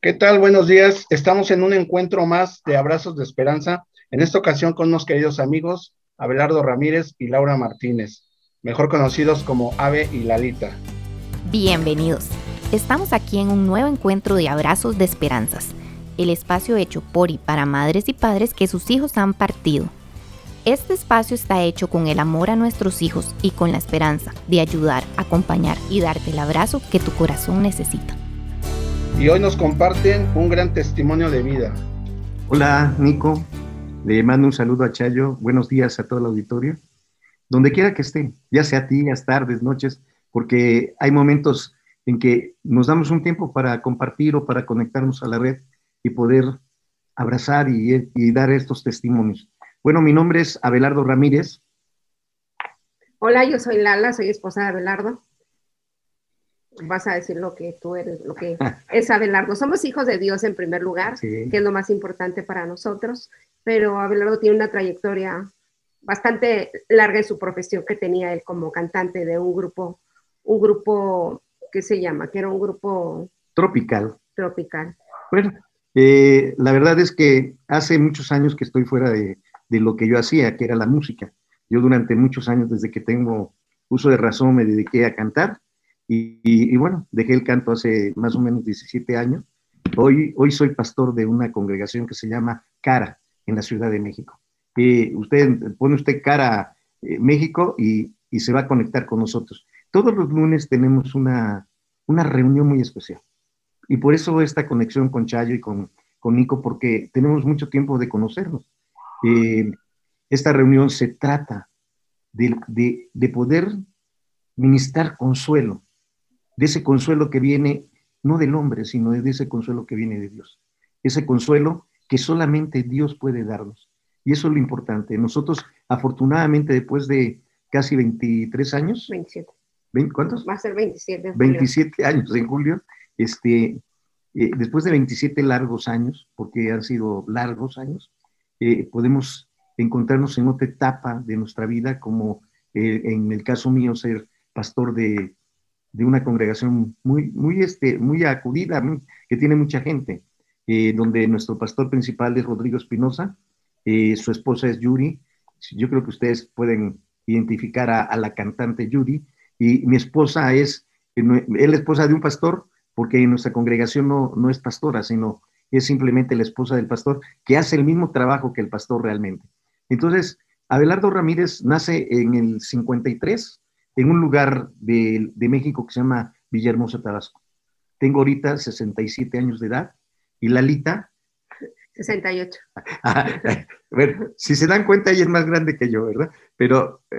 ¿Qué tal? Buenos días. Estamos en un encuentro más de Abrazos de Esperanza, en esta ocasión con unos queridos amigos, Abelardo Ramírez y Laura Martínez, mejor conocidos como Ave y Lalita. Bienvenidos. Estamos aquí en un nuevo encuentro de Abrazos de Esperanzas, el espacio hecho por y para madres y padres que sus hijos han partido. Este espacio está hecho con el amor a nuestros hijos y con la esperanza de ayudar, acompañar y darte el abrazo que tu corazón necesita y hoy nos comparten un gran testimonio de vida. Hola, Nico. Le mando un saludo a Chayo. Buenos días a todo el auditorio. Donde quiera que esté, ya sea días, tardes, noches, porque hay momentos en que nos damos un tiempo para compartir o para conectarnos a la red y poder abrazar y, y dar estos testimonios. Bueno, mi nombre es Abelardo Ramírez. Hola, yo soy Lala, soy esposa de Abelardo vas a decir lo que tú eres, lo que es Abelardo. Somos hijos de Dios en primer lugar, que es lo más importante para nosotros, pero Abelardo tiene una trayectoria bastante larga en su profesión que tenía él como cantante de un grupo, un grupo, ¿qué se llama? Que era un grupo... Tropical. Tropical. Bueno, eh, la verdad es que hace muchos años que estoy fuera de, de lo que yo hacía, que era la música. Yo durante muchos años, desde que tengo uso de razón, me dediqué a cantar y, bueno, dejé el canto hace más o menos 17 años. Hoy, hoy soy pastor de una congregación que se llama Cara en la Ciudad de México. Y usted pone usted Cara eh, México y, y, se va a conectar con nosotros. Todos los lunes tenemos una, una reunión muy especial. Y por eso esta conexión con Chayo y con, con Nico, porque tenemos mucho tiempo de conocernos. Eh, esta reunión se trata de, de, de poder ministrar consuelo de ese consuelo que viene no del hombre, sino de ese consuelo que viene de Dios. Ese consuelo que solamente Dios puede darnos. Y eso es lo importante. Nosotros, afortunadamente, después de casi 23 años. 27. ¿Cuántos? Va a ser 27. 27 años en julio. Este, eh, después de 27 largos años, porque han sido largos años, eh, podemos encontrarnos en otra etapa de nuestra vida, como eh, en el caso mío, ser pastor de de una congregación muy, muy, este, muy acudida, que tiene mucha gente, eh, donde nuestro pastor principal es Rodrigo Espinosa, eh, su esposa es Yuri, yo creo que ustedes pueden identificar a, la cantante Yuri, y mi esposa es, eh, es la esposa de un pastor, porque en nuestra congregación no, no es pastora, sino es simplemente la esposa del pastor, que hace el mismo trabajo que el pastor realmente. Entonces, Abelardo Ramírez nace en el 53, en un lugar de, México que se llama Villahermosa, Tabasco. Tengo ahorita 67 años de edad y Lalita 68. bueno, si se dan cuenta, ella es más grande que yo, ¿verdad? Pero eh,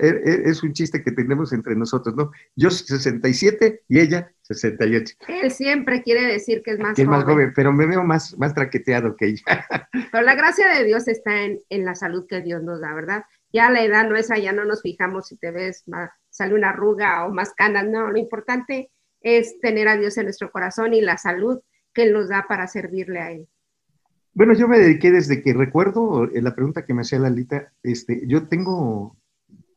eh, eh, es un chiste que tenemos entre nosotros, ¿no? Yo 67 y ella 68. Él siempre quiere decir que es más que joven. Es más joven, pero me veo más, más traqueteado que ella. pero la gracia de Dios está en, en, la salud que Dios nos da, ¿verdad? Ya la edad no es ya no nos fijamos si te ves más sale una arruga o más canas, no, lo importante es tener a Dios en nuestro corazón y la salud que Él nos da para servirle a Él. Bueno, yo me dediqué desde que recuerdo eh, la pregunta que me hacía Lalita, este, yo tengo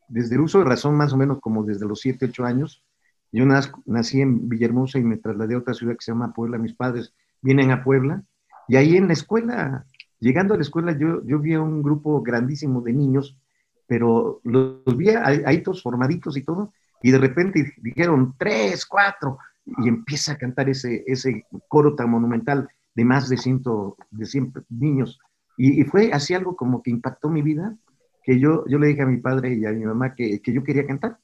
desde el uso de razón más o menos como desde los 7, 8 años. Yo nací en Villahermosa y me trasladé a otra ciudad que se llama Puebla. Mis padres vienen a Puebla y ahí en la escuela, llegando a la escuela, yo, yo vi a un grupo grandísimo de niños pero los vi ahí todos formaditos y todo, y de repente dijeron tres, cuatro, y empieza a cantar ese, ese coro tan monumental de más de, ciento, de 100 niños. Y, fue así algo como que impactó mi vida, que yo, yo le dije a mi padre y a mi mamá que, que yo quería cantar.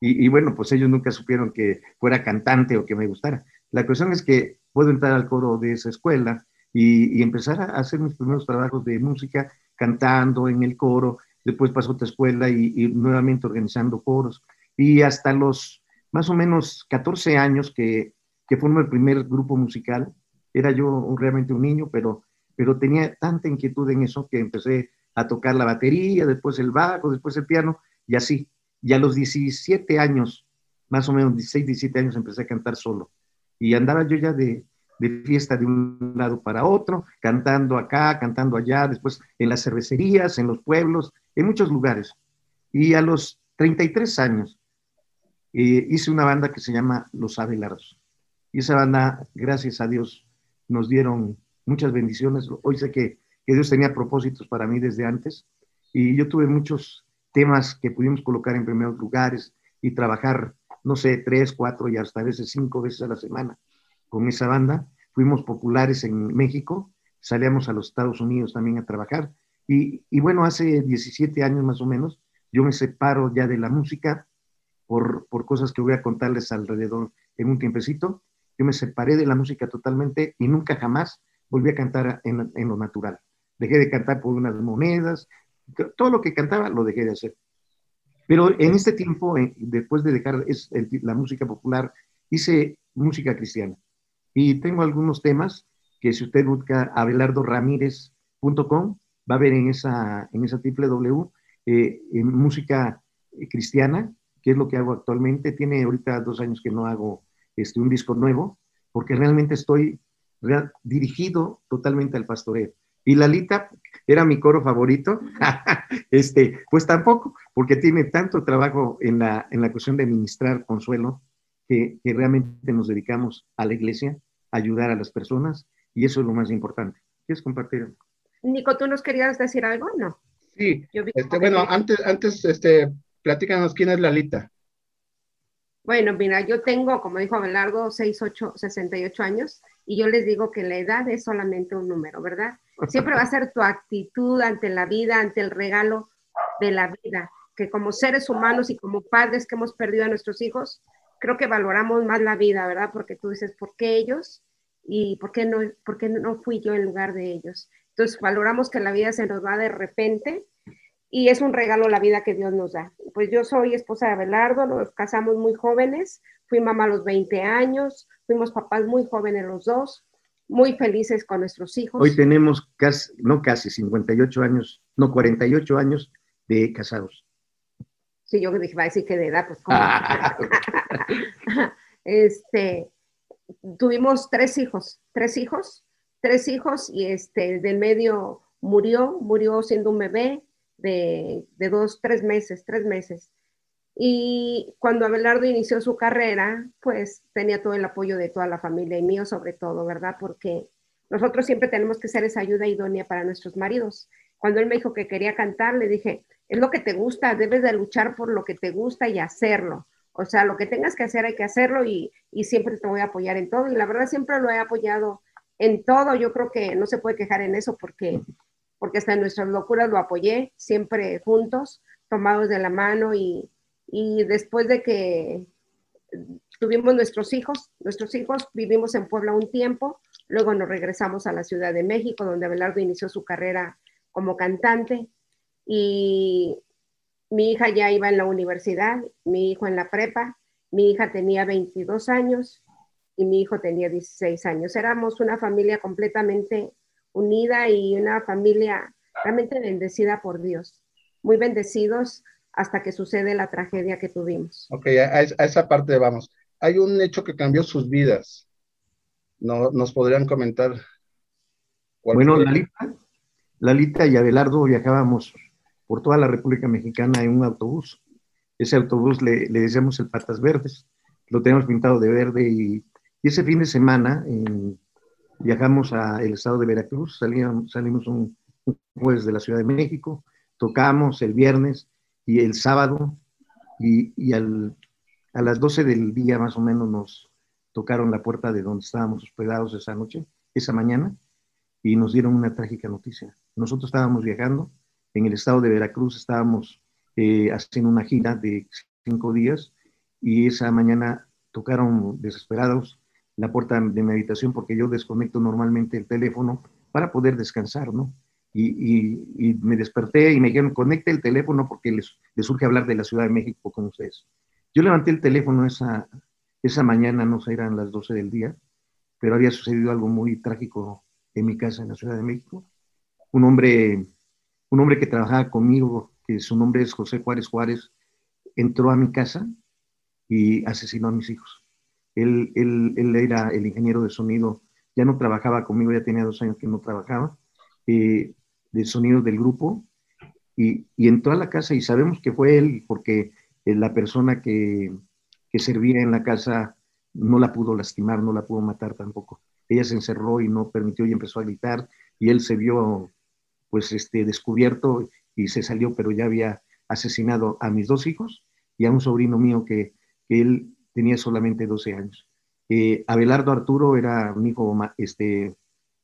Y, y, bueno, pues ellos nunca supieron que fuera cantante o que me gustara. La cuestión es que puedo entrar al coro de esa escuela y, y empezar a hacer mis primeros trabajos de música, cantando en el coro, después pasó a otra escuela y, nuevamente organizando coros. Y hasta los más o menos 14 años que, que formé el primer grupo musical, era yo realmente un niño, pero, pero tenía tanta inquietud en eso que empecé a tocar la batería, después el bajo, después el piano, y así. Y a los 17 años, más o menos 16, 17 años, empecé a cantar solo. Y andaba yo ya de, de fiesta de un lado para otro, cantando acá, cantando allá, después en las cervecerías, en los pueblos, en muchos lugares. Y a los 33 años eh, hice una banda que se llama Los Abelardos. Y esa banda, gracias a Dios, nos dieron muchas bendiciones. Hoy sé que, que Dios tenía propósitos para mí desde antes y yo tuve muchos temas que pudimos colocar en primeros lugares y trabajar, no sé, tres, cuatro y hasta a veces cinco veces a la semana con esa banda. Fuimos populares en México, salíamos a los Estados Unidos también a trabajar. Y, bueno, hace 17 años más o menos, yo me separo ya de la música por, por cosas que voy a contarles alrededor en un tiempecito. Yo me separé de la música totalmente y nunca jamás volví a cantar en, lo natural. Dejé de cantar por unas monedas, todo lo que cantaba lo dejé de hacer. Pero en este tiempo, después de dejar la música popular, hice música cristiana. Y tengo algunos temas que si usted busca abelardoramírez.com, va a ver en esa, en esa www eh, en música cristiana, que es lo que hago actualmente. Tiene ahorita dos años que no hago este, un disco nuevo, porque realmente estoy dirigido totalmente al pastoreo. Y Lalita era mi coro favorito, este, pues tampoco, porque tiene tanto trabajo en la, en la cuestión de ministrar consuelo, que, que realmente nos dedicamos a la iglesia, ayudar a las personas, y eso es lo más importante. ¿Quieres compartir? Nico, ¿tú nos querías decir algo? No. Sí, este, bueno, antes, antes, este, platícanos quién es Lalita. Bueno, mira, yo tengo, como dijo Abelardo, 68, 68 años y yo les digo que la edad es solamente un número, ¿verdad? Siempre va a ser tu actitud ante la vida, ante el regalo de la vida, que como seres humanos y como padres que hemos perdido a nuestros hijos, creo que valoramos más la vida, ¿verdad? Porque tú dices, ¿por qué ellos? ¿Y por qué no, por qué no fui yo en lugar de ellos? Entonces valoramos que la vida se nos va de repente y es un regalo la vida que Dios nos da. Pues yo soy esposa de Abelardo, nos casamos muy jóvenes, fui mamá a los 20 años, fuimos papás muy jóvenes los dos, muy felices con nuestros hijos. Hoy tenemos casi, no casi, 58 años, no, 48 años de casados. Sí, yo dije, va a decir que de edad, pues ¿cómo? este, tuvimos tres hijos, tres hijos, tres hijos y este, del medio murió, murió siendo un bebé, de, dos, tres meses, tres meses. Y cuando Abelardo inició su carrera, pues tenía todo el apoyo de toda la familia y mío sobre todo, ¿verdad? Porque nosotros siempre tenemos que ser esa ayuda idónea para nuestros maridos. Cuando él me dijo que quería cantar, le dije, es lo que te gusta, debes de luchar por lo que te gusta y hacerlo. O sea, lo que tengas que hacer hay que hacerlo y, y siempre te voy a apoyar en todo. Y la verdad siempre lo he apoyado en todo. Yo creo que no se puede quejar en eso porque porque hasta en nuestras locuras lo apoyé, siempre juntos, tomados de la mano y, después de que tuvimos nuestros hijos, nuestros hijos vivimos en Puebla un tiempo, luego nos regresamos a la Ciudad de México, donde Abelardo inició su carrera como cantante y mi hija ya iba en la universidad, mi hijo en la prepa, mi hija tenía 22 años y mi hijo tenía 16 años. Éramos una familia completamente unida y una familia realmente bendecida por Dios. Muy bendecidos hasta que sucede la tragedia que tuvimos. Ok, a, esa parte vamos. Hay un hecho que cambió sus vidas. No, ¿Nos podrían comentar? Bueno, Lalita, Lalita y Abelardo viajábamos por toda la República Mexicana en un autobús. Ese autobús le, le decíamos el Patas Verdes. Lo tenemos pintado de verde y, y ese fin de semana, en viajamos al estado de Veracruz, salíamos, salimos un, jueves de la Ciudad de México, tocamos el viernes y el sábado, y, al, a las 12 del día más o menos nos tocaron la puerta de donde estábamos hospedados esa noche, esa mañana, y nos dieron una trágica noticia. Nosotros estábamos viajando en el estado de Veracruz, estábamos eh, haciendo una gira de cinco días, y esa mañana tocaron desesperados la puerta de mi habitación porque yo desconecto normalmente el teléfono para poder descansar, ¿no? Y, me desperté y me dijeron, conecte el teléfono porque les, les, surge hablar de la Ciudad de México con ustedes. Yo levanté el teléfono esa, esa mañana, no sé, eran las 12 del día, pero había sucedido algo muy trágico en mi casa en la Ciudad de México. Un hombre, un hombre que trabajaba conmigo, que su nombre es José Juárez Juárez, entró a mi casa y asesinó a mis hijos. Él, él, era el ingeniero de sonido, ya no trabajaba conmigo, ya tenía dos años que no trabajaba, eh, de sonido del grupo, y, y, entró a la casa y sabemos que fue él porque eh, la persona que, que servía en la casa no la pudo lastimar, no la pudo matar tampoco. ella se encerró y no permitió y empezó a gritar y él se vio pues este descubierto y se salió, pero ya había asesinado a mis dos hijos y a un sobrino mío que, él tenía solamente 12 años. Eh, Abelardo Arturo era mi hijo, este,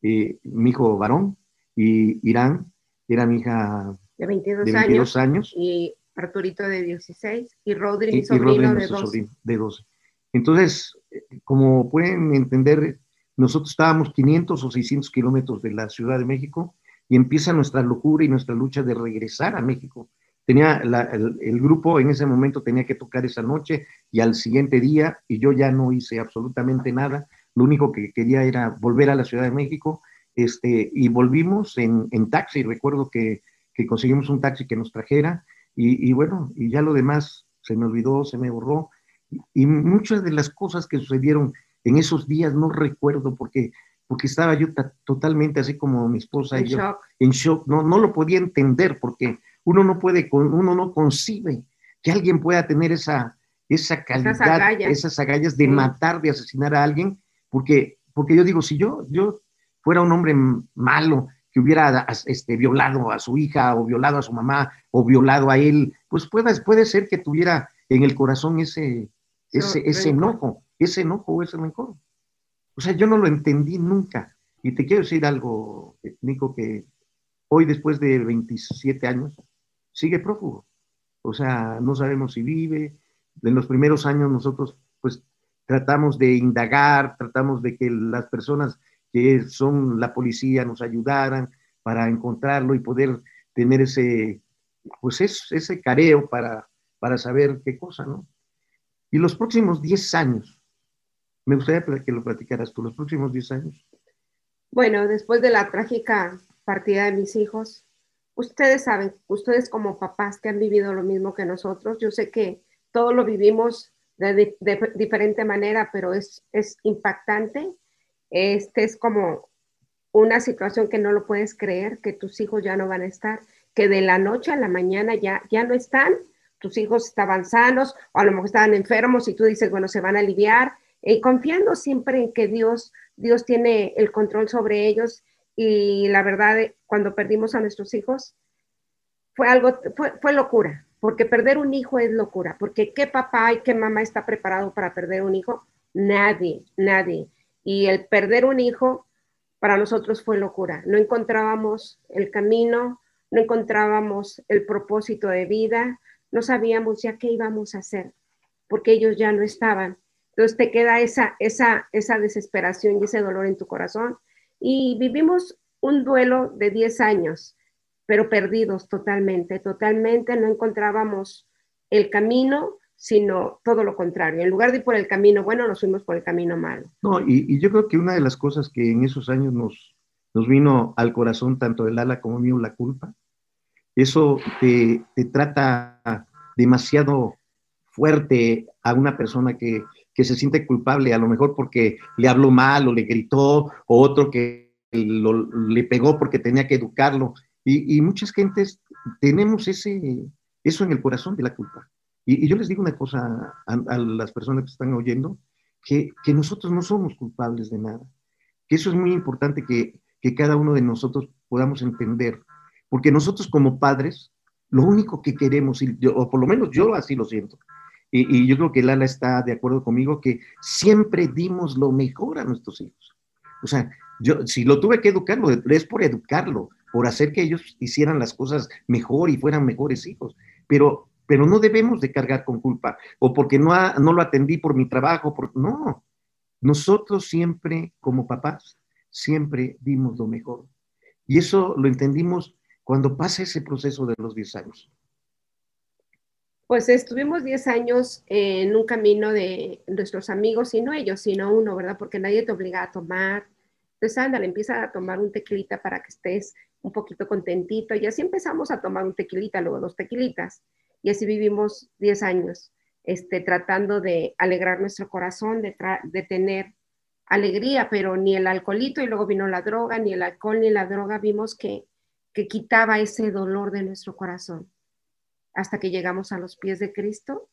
eh, mi hijo varón y Irán era mi hija de 22, años, y Arturito de 16 y Rodri, mi sobrino, de, 12. de 12. Entonces, como pueden entender, nosotros estábamos 500 o 600 kilómetros de la Ciudad de México y empieza nuestra locura y nuestra lucha de regresar a México. Tenía el, grupo en ese momento tenía que tocar esa noche y al siguiente día y yo ya no hice absolutamente nada. Lo único que quería era volver a la Ciudad de México este, y volvimos en, en taxi. Recuerdo que, que, conseguimos un taxi que nos trajera y, y, bueno, y ya lo demás se me olvidó, se me borró. Y muchas de las cosas que sucedieron en esos días no recuerdo porque, porque estaba yo totalmente así como mi esposa y yo en shock. No, no lo podía entender porque uno no puede, uno no concibe que alguien pueda tener esa, esa calidad, esas agallas, de matar, de asesinar a alguien, porque, porque yo digo, si yo, yo fuera un hombre malo, que hubiera este, violado a su hija o violado a su mamá o violado a él, pues puede, puede ser que tuviera en el corazón ese, ese, ese enojo, ese enojo o ese rencor. O sea, yo no lo entendí nunca. Y te quiero decir algo, Nico, que hoy después de 27 años sigue prófugo. O sea, no sabemos si vive. En los primeros años nosotros pues tratamos de indagar, tratamos de que las personas que son la policía nos ayudaran para encontrarlo y poder tener ese, pues ese careo para, para saber qué cosa, ¿no? Y los próximos 10 años, me gustaría que lo platicaras tú, los próximos 10 años. Bueno, después de la trágica partida de mis hijos, ustedes saben, ustedes como papás que han vivido lo mismo que nosotros, yo sé que todos lo vivimos de, diferente manera, pero es, impactante. Este es como una situación que no lo puedes creer, que tus hijos ya no van a estar, que de la noche a la mañana ya, ya no están, tus hijos estaban sanos o a lo mejor estaban enfermos y tú dices, bueno, se van a aliviar, y confiando siempre en que Dios, Dios tiene el control sobre ellos y la verdad, cuando perdimos a nuestros hijos, fue algo, fue, fue locura, porque perder un hijo es locura, porque qué papá y qué mamá está preparado para perder un hijo, nadie, nadie. Y el perder un hijo para nosotros fue locura. No encontrábamos el camino, no encontrábamos el propósito de vida, no sabíamos ya qué íbamos a hacer, porque ellos ya no estaban. Entonces te queda esa, esa, esa desesperación y ese dolor en tu corazón. Y vivimos un duelo de 10 años, pero perdidos totalmente, totalmente no encontrábamos el camino, sino todo lo contrario. En lugar de ir por el camino bueno, nos fuimos por el camino malo. No, y, yo creo que una de las cosas que en esos años nos, nos vino al corazón, tanto de Lala como mío, la culpa, eso te, te trata demasiado fuerte a una persona que, que, se siente culpable, a lo mejor porque le habló mal o le gritó, o otro que le pegó porque tenía que educarlo. Y, y, muchas gentes tenemos ese, eso en el corazón de la culpa. Y, yo les digo una cosa a, las personas que están oyendo, que, que, nosotros no somos culpables de nada. Que eso es muy importante que, que cada uno de nosotros podamos entender. Porque nosotros como padres, lo único que queremos, o por lo menos yo así lo siento, y, y, yo creo que Lala está de acuerdo conmigo, que siempre dimos lo mejor a nuestros hijos. O sea, yo si lo tuve que educarlo, es por educarlo, por hacer que ellos hicieran las cosas mejor y fueran mejores hijos. Pero, pero no debemos de cargar con culpa, o porque no, no lo atendí por mi trabajo, por, no. Nosotros siempre, como papás, siempre dimos lo mejor. Y eso lo entendimos cuando pasa ese proceso de los 10 años? Pues estuvimos 10 años en un camino de nuestros amigos, y no ellos, sino uno, ¿verdad? Porque nadie te obliga a tomar. Entonces, ándale, empieza a tomar un tequilita para que estés un poquito contentito. Y así empezamos a tomar un tequilita, luego dos tequilitas. Y así vivimos 10 años, este, tratando de alegrar nuestro corazón, de, de tener alegría, pero ni el alcoholito, y luego vino la droga, ni el alcohol ni la droga, vimos que que quitaba ese dolor de nuestro corazón. Hasta que llegamos a los pies de Cristo,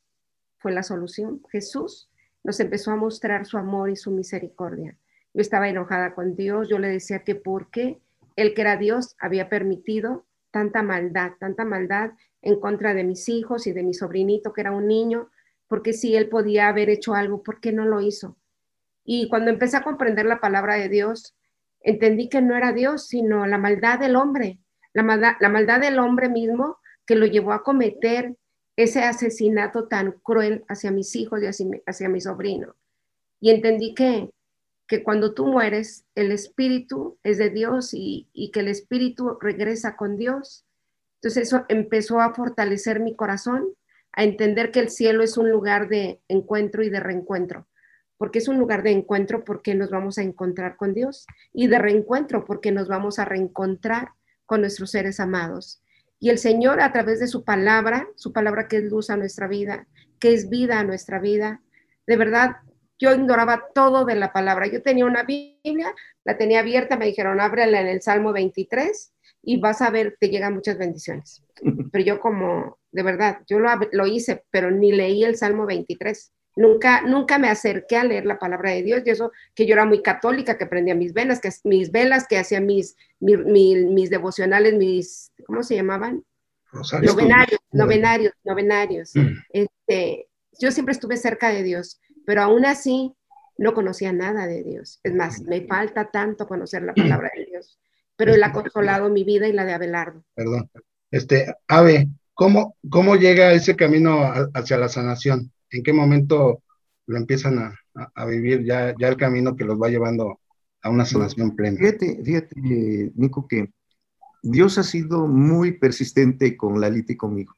fue la solución. Jesús nos empezó a mostrar su amor y su misericordia. yo estaba enojada con Dios, yo le decía que por qué Él que era Dios había permitido tanta maldad, tanta maldad en contra de mis hijos y de mi sobrinito que era un niño, porque si Él podía haber hecho algo, ¿por qué no lo hizo? Y cuando empecé a comprender la palabra de Dios, entendí que no era Dios, sino la maldad del hombre, la maldad, la maldad del hombre mismo que lo llevó a cometer ese asesinato tan cruel hacia mis hijos y hacia, mi sobrino. Y entendí que que cuando tú mueres, el espíritu es de Dios y, que el espíritu regresa con Dios. Entonces eso empezó a fortalecer mi corazón, a entender que el cielo es un lugar de encuentro y de reencuentro, porque es un lugar de encuentro porque nos vamos a encontrar con Dios y de reencuentro porque nos vamos a reencontrar con nuestros seres amados. Y el Señor a través de su palabra, su palabra que es luz a nuestra vida, que es vida a nuestra vida, de verdad yo ignoraba todo de la palabra. Yo tenía una Biblia, la tenía abierta, me dijeron, ábrela en el Salmo 23 y vas a ver, te llegan muchas bendiciones. Pero yo como, de verdad, yo lo, lo hice, pero ni leí el Salmo 23. Nunca, nunca me acerqué a leer la palabra de Dios y eso que yo era muy católica, que prendía mis velas, que mis velas, que hacía mis, mis, devocionales, mis, ¿cómo se llamaban? Novenarios, novenarios, novenarios. Mm. Este, yo siempre estuve cerca de Dios, pero aún así no conocía nada de Dios. Es más, me falta tanto conocer la palabra de Dios, pero Él ha consolado mi vida y la de Abelardo. Perdón. Este, Ave, ¿cómo, cómo llega ese camino hacia la sanación? ¿En qué momento lo empiezan a, vivir ya, ya el camino que los va llevando a una sanación plena? Fíjate, fíjate, Nico, que Dios ha sido muy persistente con Lalita y conmigo.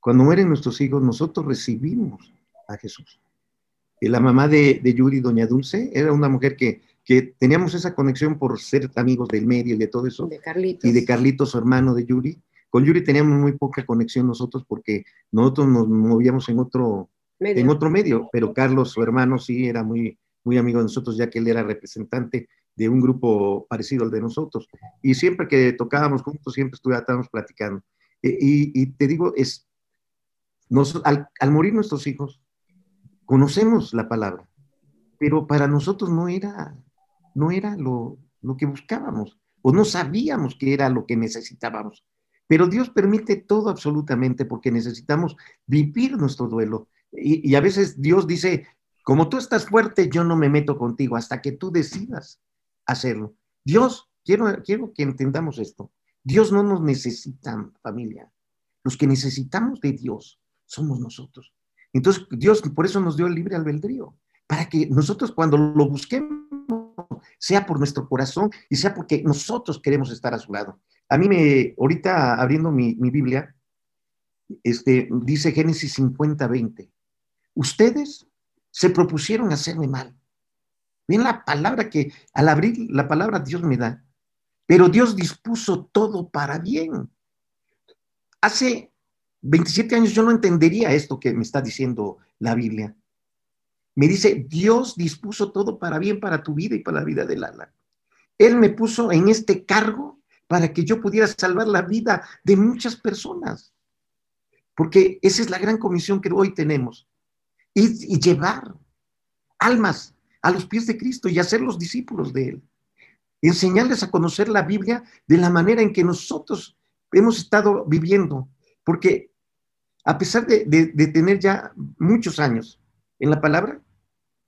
Cuando mueren nuestros hijos, nosotros recibimos a Jesús la mamá de, Yuri, doña Dulce, era una mujer que, que, teníamos esa conexión por ser amigos del medio y de todo eso. De Carlitos. Y de Carlitos, su hermano de Yuri. Con Yuri teníamos muy poca conexión nosotros porque nosotros nos movíamos en otro medio, en otro medio pero Carlos, su hermano, sí era muy, muy amigo de nosotros, ya que él era representante de un grupo parecido al de nosotros. Y siempre que tocábamos juntos, siempre estábamos platicando. E, y, te digo, es, nos, al, al morir nuestros hijos, conocemos la palabra, pero para nosotros no era, no era lo, lo que buscábamos, o no sabíamos que era lo que necesitábamos. Pero Dios permite todo absolutamente porque necesitamos vivir nuestro duelo. Y, a veces Dios dice, como tú estás fuerte, yo no me meto contigo hasta que tú decidas hacerlo. Dios, quiero, quiero que entendamos esto. Dios no nos necesita, familia. Los que necesitamos de Dios somos nosotros. Entonces, Dios por eso nos dio el libre albedrío, para que nosotros cuando lo busquemos, sea por nuestro corazón y sea porque nosotros queremos estar a su lado. A mí me, ahorita abriendo mi, Biblia, este, dice Génesis 50, 20. Ustedes se propusieron hacerme mal. Ven la palabra que al abrir la palabra Dios me da. Pero Dios dispuso todo para bien. Hace 27 años yo no entendería esto que me está diciendo la Biblia. Me dice, Dios dispuso todo para bien para tu vida y para la vida de Lala. Él me puso en este cargo para que yo pudiera salvar la vida de muchas personas. Porque esa es la gran comisión que hoy tenemos. Y, llevar almas a los pies de Cristo y hacer los discípulos de Él. Enseñarles a conocer la Biblia de la manera en que nosotros hemos estado viviendo porque a pesar de, tener ya muchos años en la palabra,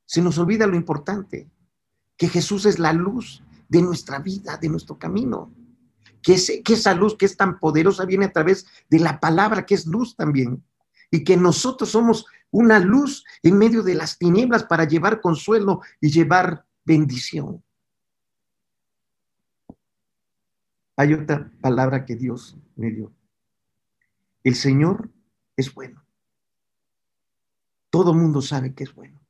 se nos olvida lo importante, que Jesús es la luz de nuestra vida, de nuestro camino. Que, que, esa luz que es tan poderosa viene a través de la palabra, que es luz también. Y que nosotros somos una luz en medio de las tinieblas para llevar consuelo y llevar bendición. Hay otra palabra que Dios me dio. El Señor es bueno. Todo mundo sabe que es bueno.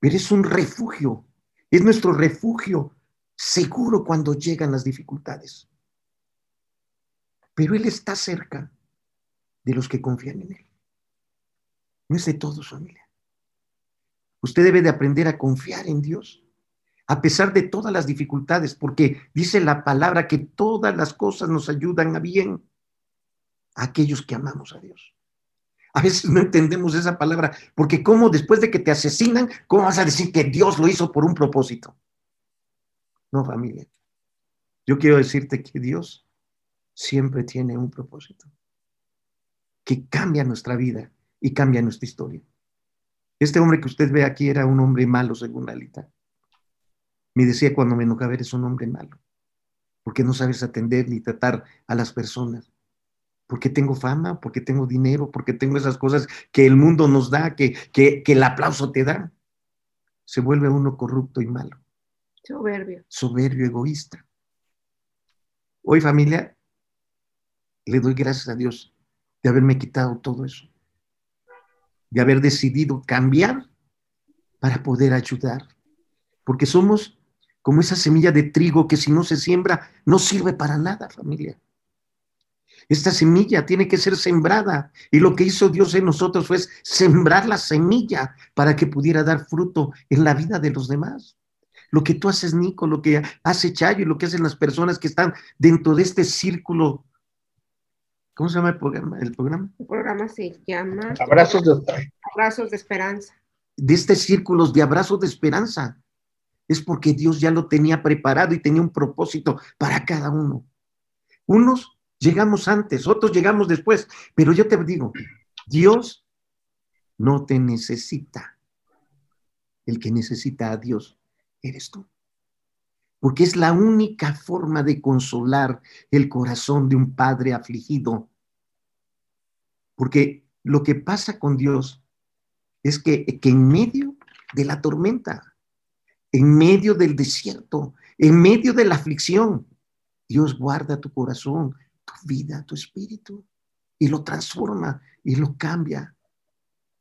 Pero es un refugio, es nuestro refugio seguro cuando llegan las dificultades. Pero Él está cerca de los que confían en Él. No es de todos, familia. Usted debe de aprender a confiar en Dios, a pesar de todas las dificultades, porque dice la palabra que todas las cosas nos ayudan a bien aquellos que amamos a Dios. A veces no entendemos esa palabra, porque ¿cómo después de que te asesinan, cómo vas a decir que Dios lo hizo por un propósito? No, familia. Yo quiero decirte que Dios siempre tiene un propósito que cambia nuestra vida y cambia nuestra historia. Este hombre que usted ve aquí era un hombre malo, según Lalita. Me decía cuando me enojaba, eres un hombre malo, porque no sabes atender ni tratar a las personas. Porque tengo fama, porque tengo dinero, porque tengo esas cosas que el mundo nos da, que, que, que el aplauso te da. Se vuelve uno corrupto y malo. Soberbio. Soberbio, egoísta. Hoy familia, le doy gracias a Dios de haberme quitado todo eso, de haber decidido cambiar para poder ayudar, porque somos como esa semilla de trigo que si no se siembra no sirve para nada, familia. Esta semilla tiene que ser sembrada y lo que hizo Dios en nosotros fue sembrar la semilla para que pudiera dar fruto en la vida de los demás. Lo que tú haces, Nico, lo que hace Chayo y lo que hacen las personas que están dentro de este círculo ¿Cómo se llama el programa? El programa, el programa se llama Abrazos de, Abrazos de Esperanza. De estos círculos de abrazos de esperanza. Es porque Dios ya lo tenía preparado y tenía un propósito para cada uno. Unos llegamos antes, otros llegamos después, pero yo te digo, Dios no te necesita. El que necesita a Dios eres tú porque es la única forma de consolar el corazón de un padre afligido. Porque lo que pasa con Dios es que, que en medio de la tormenta, en medio del desierto, en medio de la aflicción, Dios guarda tu corazón, tu vida, tu espíritu, y lo transforma y lo cambia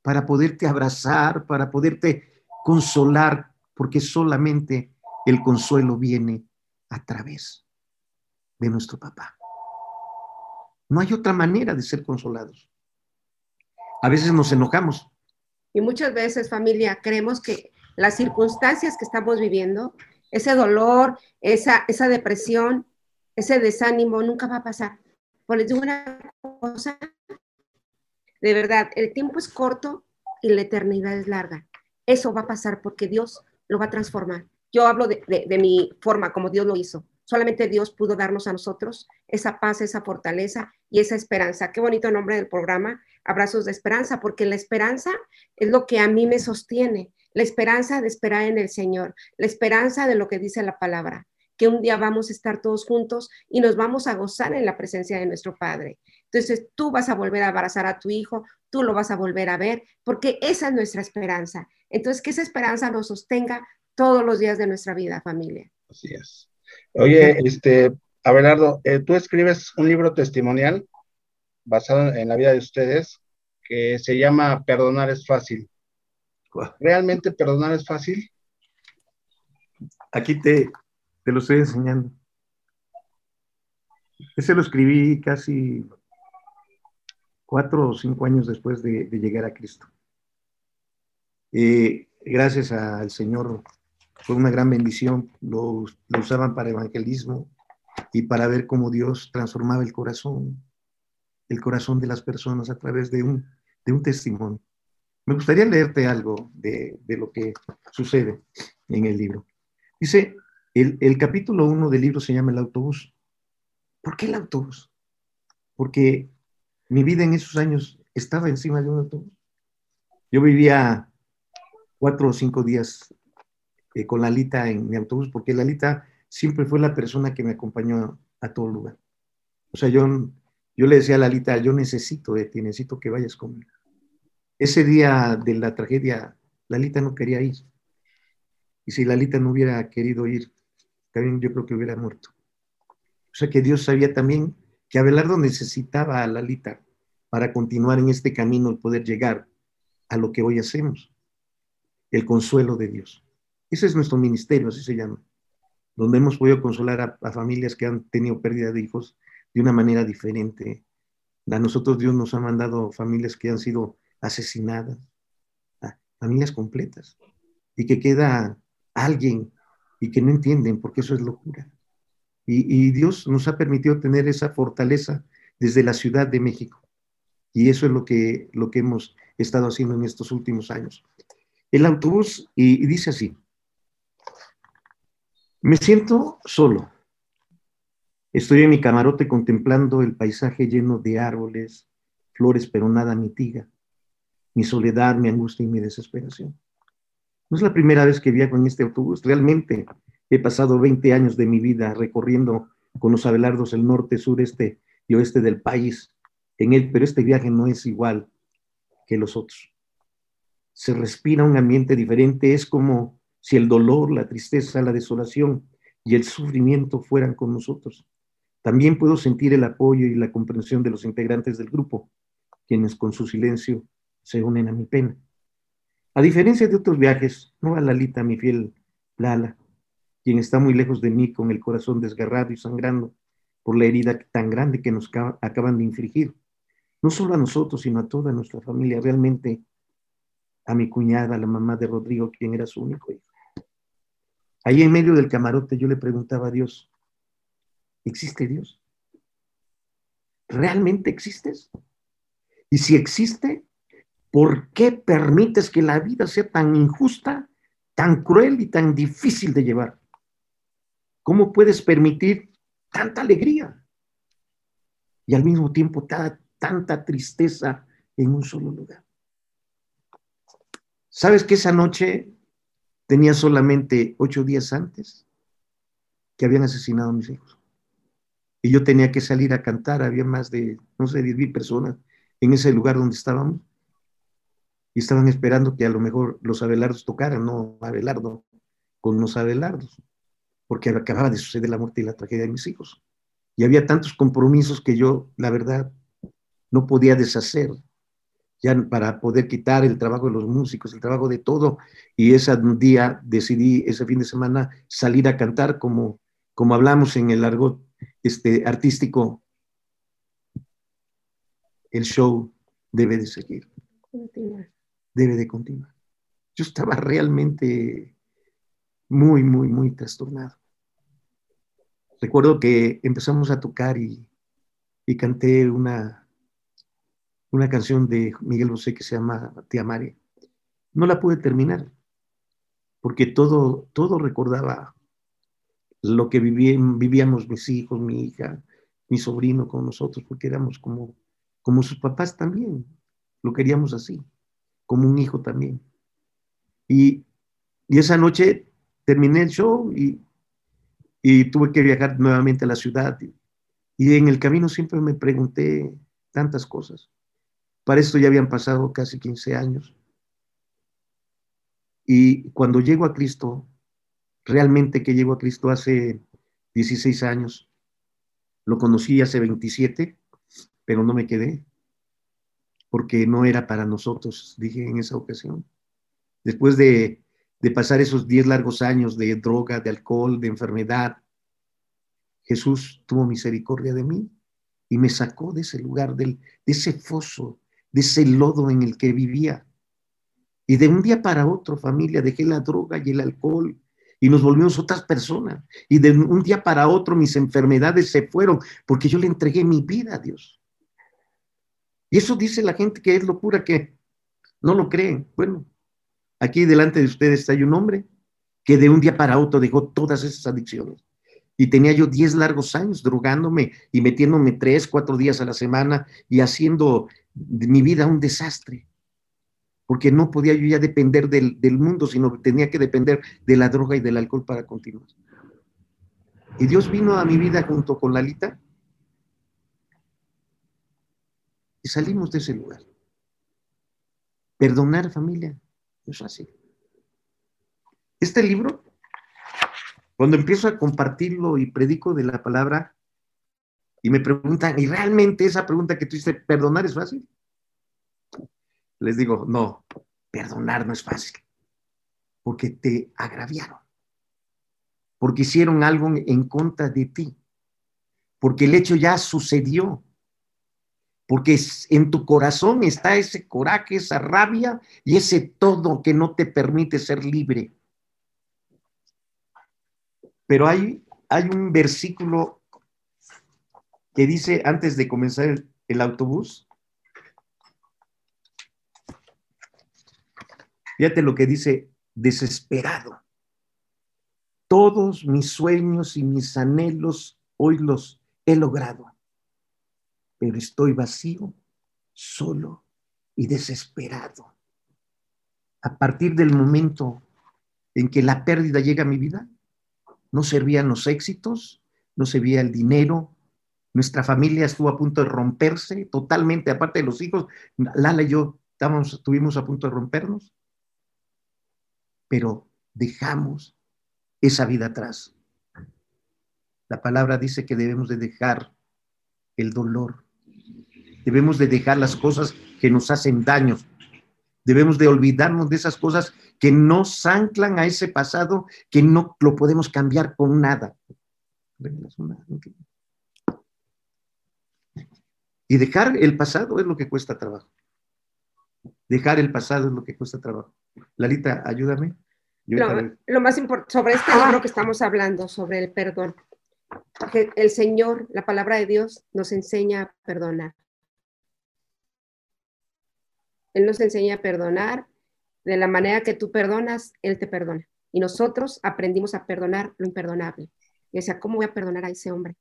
para poderte abrazar, para poderte consolar, porque solamente el consuelo viene a través de nuestro papá. No hay otra manera de ser consolados. A veces nos enojamos. Y muchas veces, familia, creemos que las circunstancias que estamos viviendo, ese dolor, esa, esa depresión, ese desánimo, nunca va a pasar. Por les digo una cosa, de verdad, el tiempo es corto y la eternidad es larga. Eso va a pasar porque Dios lo va a transformar. Yo hablo de, mi forma, como Dios lo hizo. Solamente Dios pudo darnos a nosotros esa paz, esa fortaleza y esa esperanza. Qué bonito nombre del programa, Abrazos de Esperanza, porque la esperanza es lo que a mí me sostiene. La esperanza de esperar en el Señor, la esperanza de lo que dice la palabra, que un día vamos a estar todos juntos y nos vamos a gozar en la presencia de nuestro Padre. Entonces tú vas a volver a abrazar a tu hijo, tú lo vas a volver a ver, porque esa es nuestra esperanza. Entonces, que esa esperanza nos sostenga todos los días de nuestra vida, familia. Así es. Oye, este, Abelardo, eh, tú escribes un libro testimonial basado en la vida de ustedes que se llama Perdonar es fácil. ¿Realmente perdonar es fácil? Aquí te, te lo estoy enseñando. Ese lo escribí casi cuatro o cinco años después de, llegar a Cristo. Eh, gracias al Señor fue una gran bendición, lo, usaban para evangelismo y para ver cómo Dios transformaba el corazón, el corazón de las personas a través de un, testimonio. Me gustaría leerte algo de, lo que sucede en el libro. Dice, el, el capítulo 1 del libro se llama El autobús. ¿Por qué el autobús? Porque mi vida en esos años estaba encima de un autobús. Yo vivía cuatro o cinco días eh, con Lalita en mi autobús, porque Lalita siempre fue la persona que me acompañó a, todo lugar. O sea, yo, yo le decía a Lalita, yo necesito de ti, necesito que vayas conmigo. Ese día de la tragedia, Lalita no quería ir. Y si Lalita no hubiera querido ir, también yo creo que hubiera muerto. O sea que Dios sabía también que Abelardo necesitaba a Lalita para continuar en este camino y poder llegar a lo que hoy hacemos, el consuelo de Dios. Ese es nuestro ministerio, así se llama, donde hemos podido consolar a, familias que han tenido pérdida de hijos de una manera diferente. A nosotros Dios nos ha mandado familias que han sido asesinadas, familias completas, y que queda alguien y que no entienden porque eso es locura. Y, Dios nos ha permitido tener esa fortaleza desde la Ciudad de México. Y eso es lo que, lo que hemos estado haciendo en estos últimos años. El autobús, y dice así, me siento solo. Estoy en mi camarote contemplando el paisaje lleno de árboles, flores, pero nada mitiga mi soledad, mi angustia y mi desesperación. No es la primera vez que viajo en este autobús, realmente he pasado 20 años de mi vida recorriendo con los abelardos el norte, sureste y oeste del país en él, pero este viaje no es igual que los otros. Se respira un ambiente diferente, es como si el dolor, la tristeza, la desolación y el sufrimiento fueran con nosotros. También puedo sentir el apoyo y la comprensión de los integrantes del grupo, quienes con su silencio se unen a mi pena. A diferencia de otros viajes, no a Lalita, mi fiel Lala, quien está muy lejos de mí con el corazón desgarrado y sangrando por la herida tan grande que nos acaban de infligir. No solo a nosotros, sino a toda nuestra familia, realmente a mi cuñada, la mamá de Rodrigo, quien era su único hijo. Ahí en medio del camarote yo le preguntaba a Dios, ¿existe Dios? ¿Realmente existes? Y si existe, ¿Por qué permites que la vida sea tan injusta, tan cruel y tan difícil de llevar? ¿Cómo puedes permitir tanta alegría y al mismo tiempo tanta tristeza en un solo lugar? ¿Sabes que esa noche tenía solamente ocho días antes que habían asesinado a mis hijos? Y yo tenía que salir a cantar, había más de, no sé, diez mil personas en ese lugar donde estábamos y estaban esperando que a lo mejor los Abelardos tocaran, no Abelardo, con los Abelardos, porque acababa de suceder la muerte y la tragedia de mis hijos. Y había tantos compromisos que yo, la verdad, no podía deshacer, ya para poder quitar el trabajo de los músicos, el trabajo de todo. Y ese día decidí, ese fin de semana, salir a cantar como, como hablamos en el argot este, artístico. El show debe de seguir debe de continuar. Yo estaba realmente muy, muy, muy trastornado. Recuerdo que empezamos a tocar y, canté una, una canción de Miguel Bosé que se llama Te amaré. No la pude terminar porque todo, todo recordaba lo que vivíamos mis hijos, mi hija, mi sobrino con nosotros, porque éramos como, como sus papás también, lo queríamos así como un hijo también. Y, esa noche terminé el show y, tuve que viajar nuevamente a la ciudad. Y, en el camino siempre me pregunté tantas cosas. Para esto ya habían pasado casi 15 años. Y cuando llego a Cristo, realmente que llego a Cristo hace 16 años, lo conocí hace 27, pero no me quedé porque no era para nosotros, dije en esa ocasión. Después de, pasar esos diez largos años de droga, de alcohol, de enfermedad, Jesús tuvo misericordia de mí y me sacó de ese lugar, de ese foso, de ese lodo en el que vivía. Y de un día para otro, familia, dejé la droga y el alcohol y nos volvimos otras personas. Y de un día para otro mis enfermedades se fueron porque yo le entregué mi vida a Dios. Y eso dice la gente que es locura, que no lo creen. Bueno, aquí delante de ustedes hay un hombre que de un día para otro dejó todas esas adicciones. Y tenía yo 10 largos años drogándome y metiéndome tres, cuatro días a la semana y haciendo mi vida un desastre. Porque no podía yo ya depender del, del mundo, sino tenía que depender de la droga y del alcohol para continuar. Y Dios vino a mi vida junto con Lalita salimos de ese lugar. Perdonar familia es así. Este libro, cuando empiezo a compartirlo y predico de la palabra, y me preguntan, ¿y realmente esa pregunta que tú hiciste, perdonar es fácil? Les digo, no, perdonar no es fácil, porque te agraviaron, porque hicieron algo en contra de ti, porque el hecho ya sucedió, porque en tu corazón está ese coraje, esa rabia y ese todo que no te permite ser libre. Pero hay, hay un versículo que dice antes de comenzar el, autobús. Fíjate lo que dice, desesperado. Todos mis sueños y mis anhelos hoy los he logrado, pero estoy vacío, solo y desesperado. A partir del momento en que la pérdida llega a mi vida, no servían los éxitos, no servía el dinero, nuestra familia estuvo a punto de romperse totalmente, aparte de los hijos, Lala y yo estábamos, estuvimos a punto de rompernos, pero dejamos esa vida atrás. La palabra dice que debemos de dejar el dolor, debemos de dejar las cosas que nos hacen daño, debemos de olvidarnos de esas cosas que nos anclan a ese pasado que no lo podemos cambiar con nada. Y dejar el pasado es lo que cuesta trabajo. Dejar el pasado es lo que cuesta trabajo. Lalita, ayúdame. lo más importante, sobre este libro que estamos hablando, sobre el perdón, que el Señor, la palabra de Dios, nos enseña a perdonar. Él nos enseña a perdonar de la manera que tú perdonas, Él te perdona. Y nosotros aprendimos a perdonar lo imperdonable. Y decía, ¿cómo voy a perdonar a ese hombre?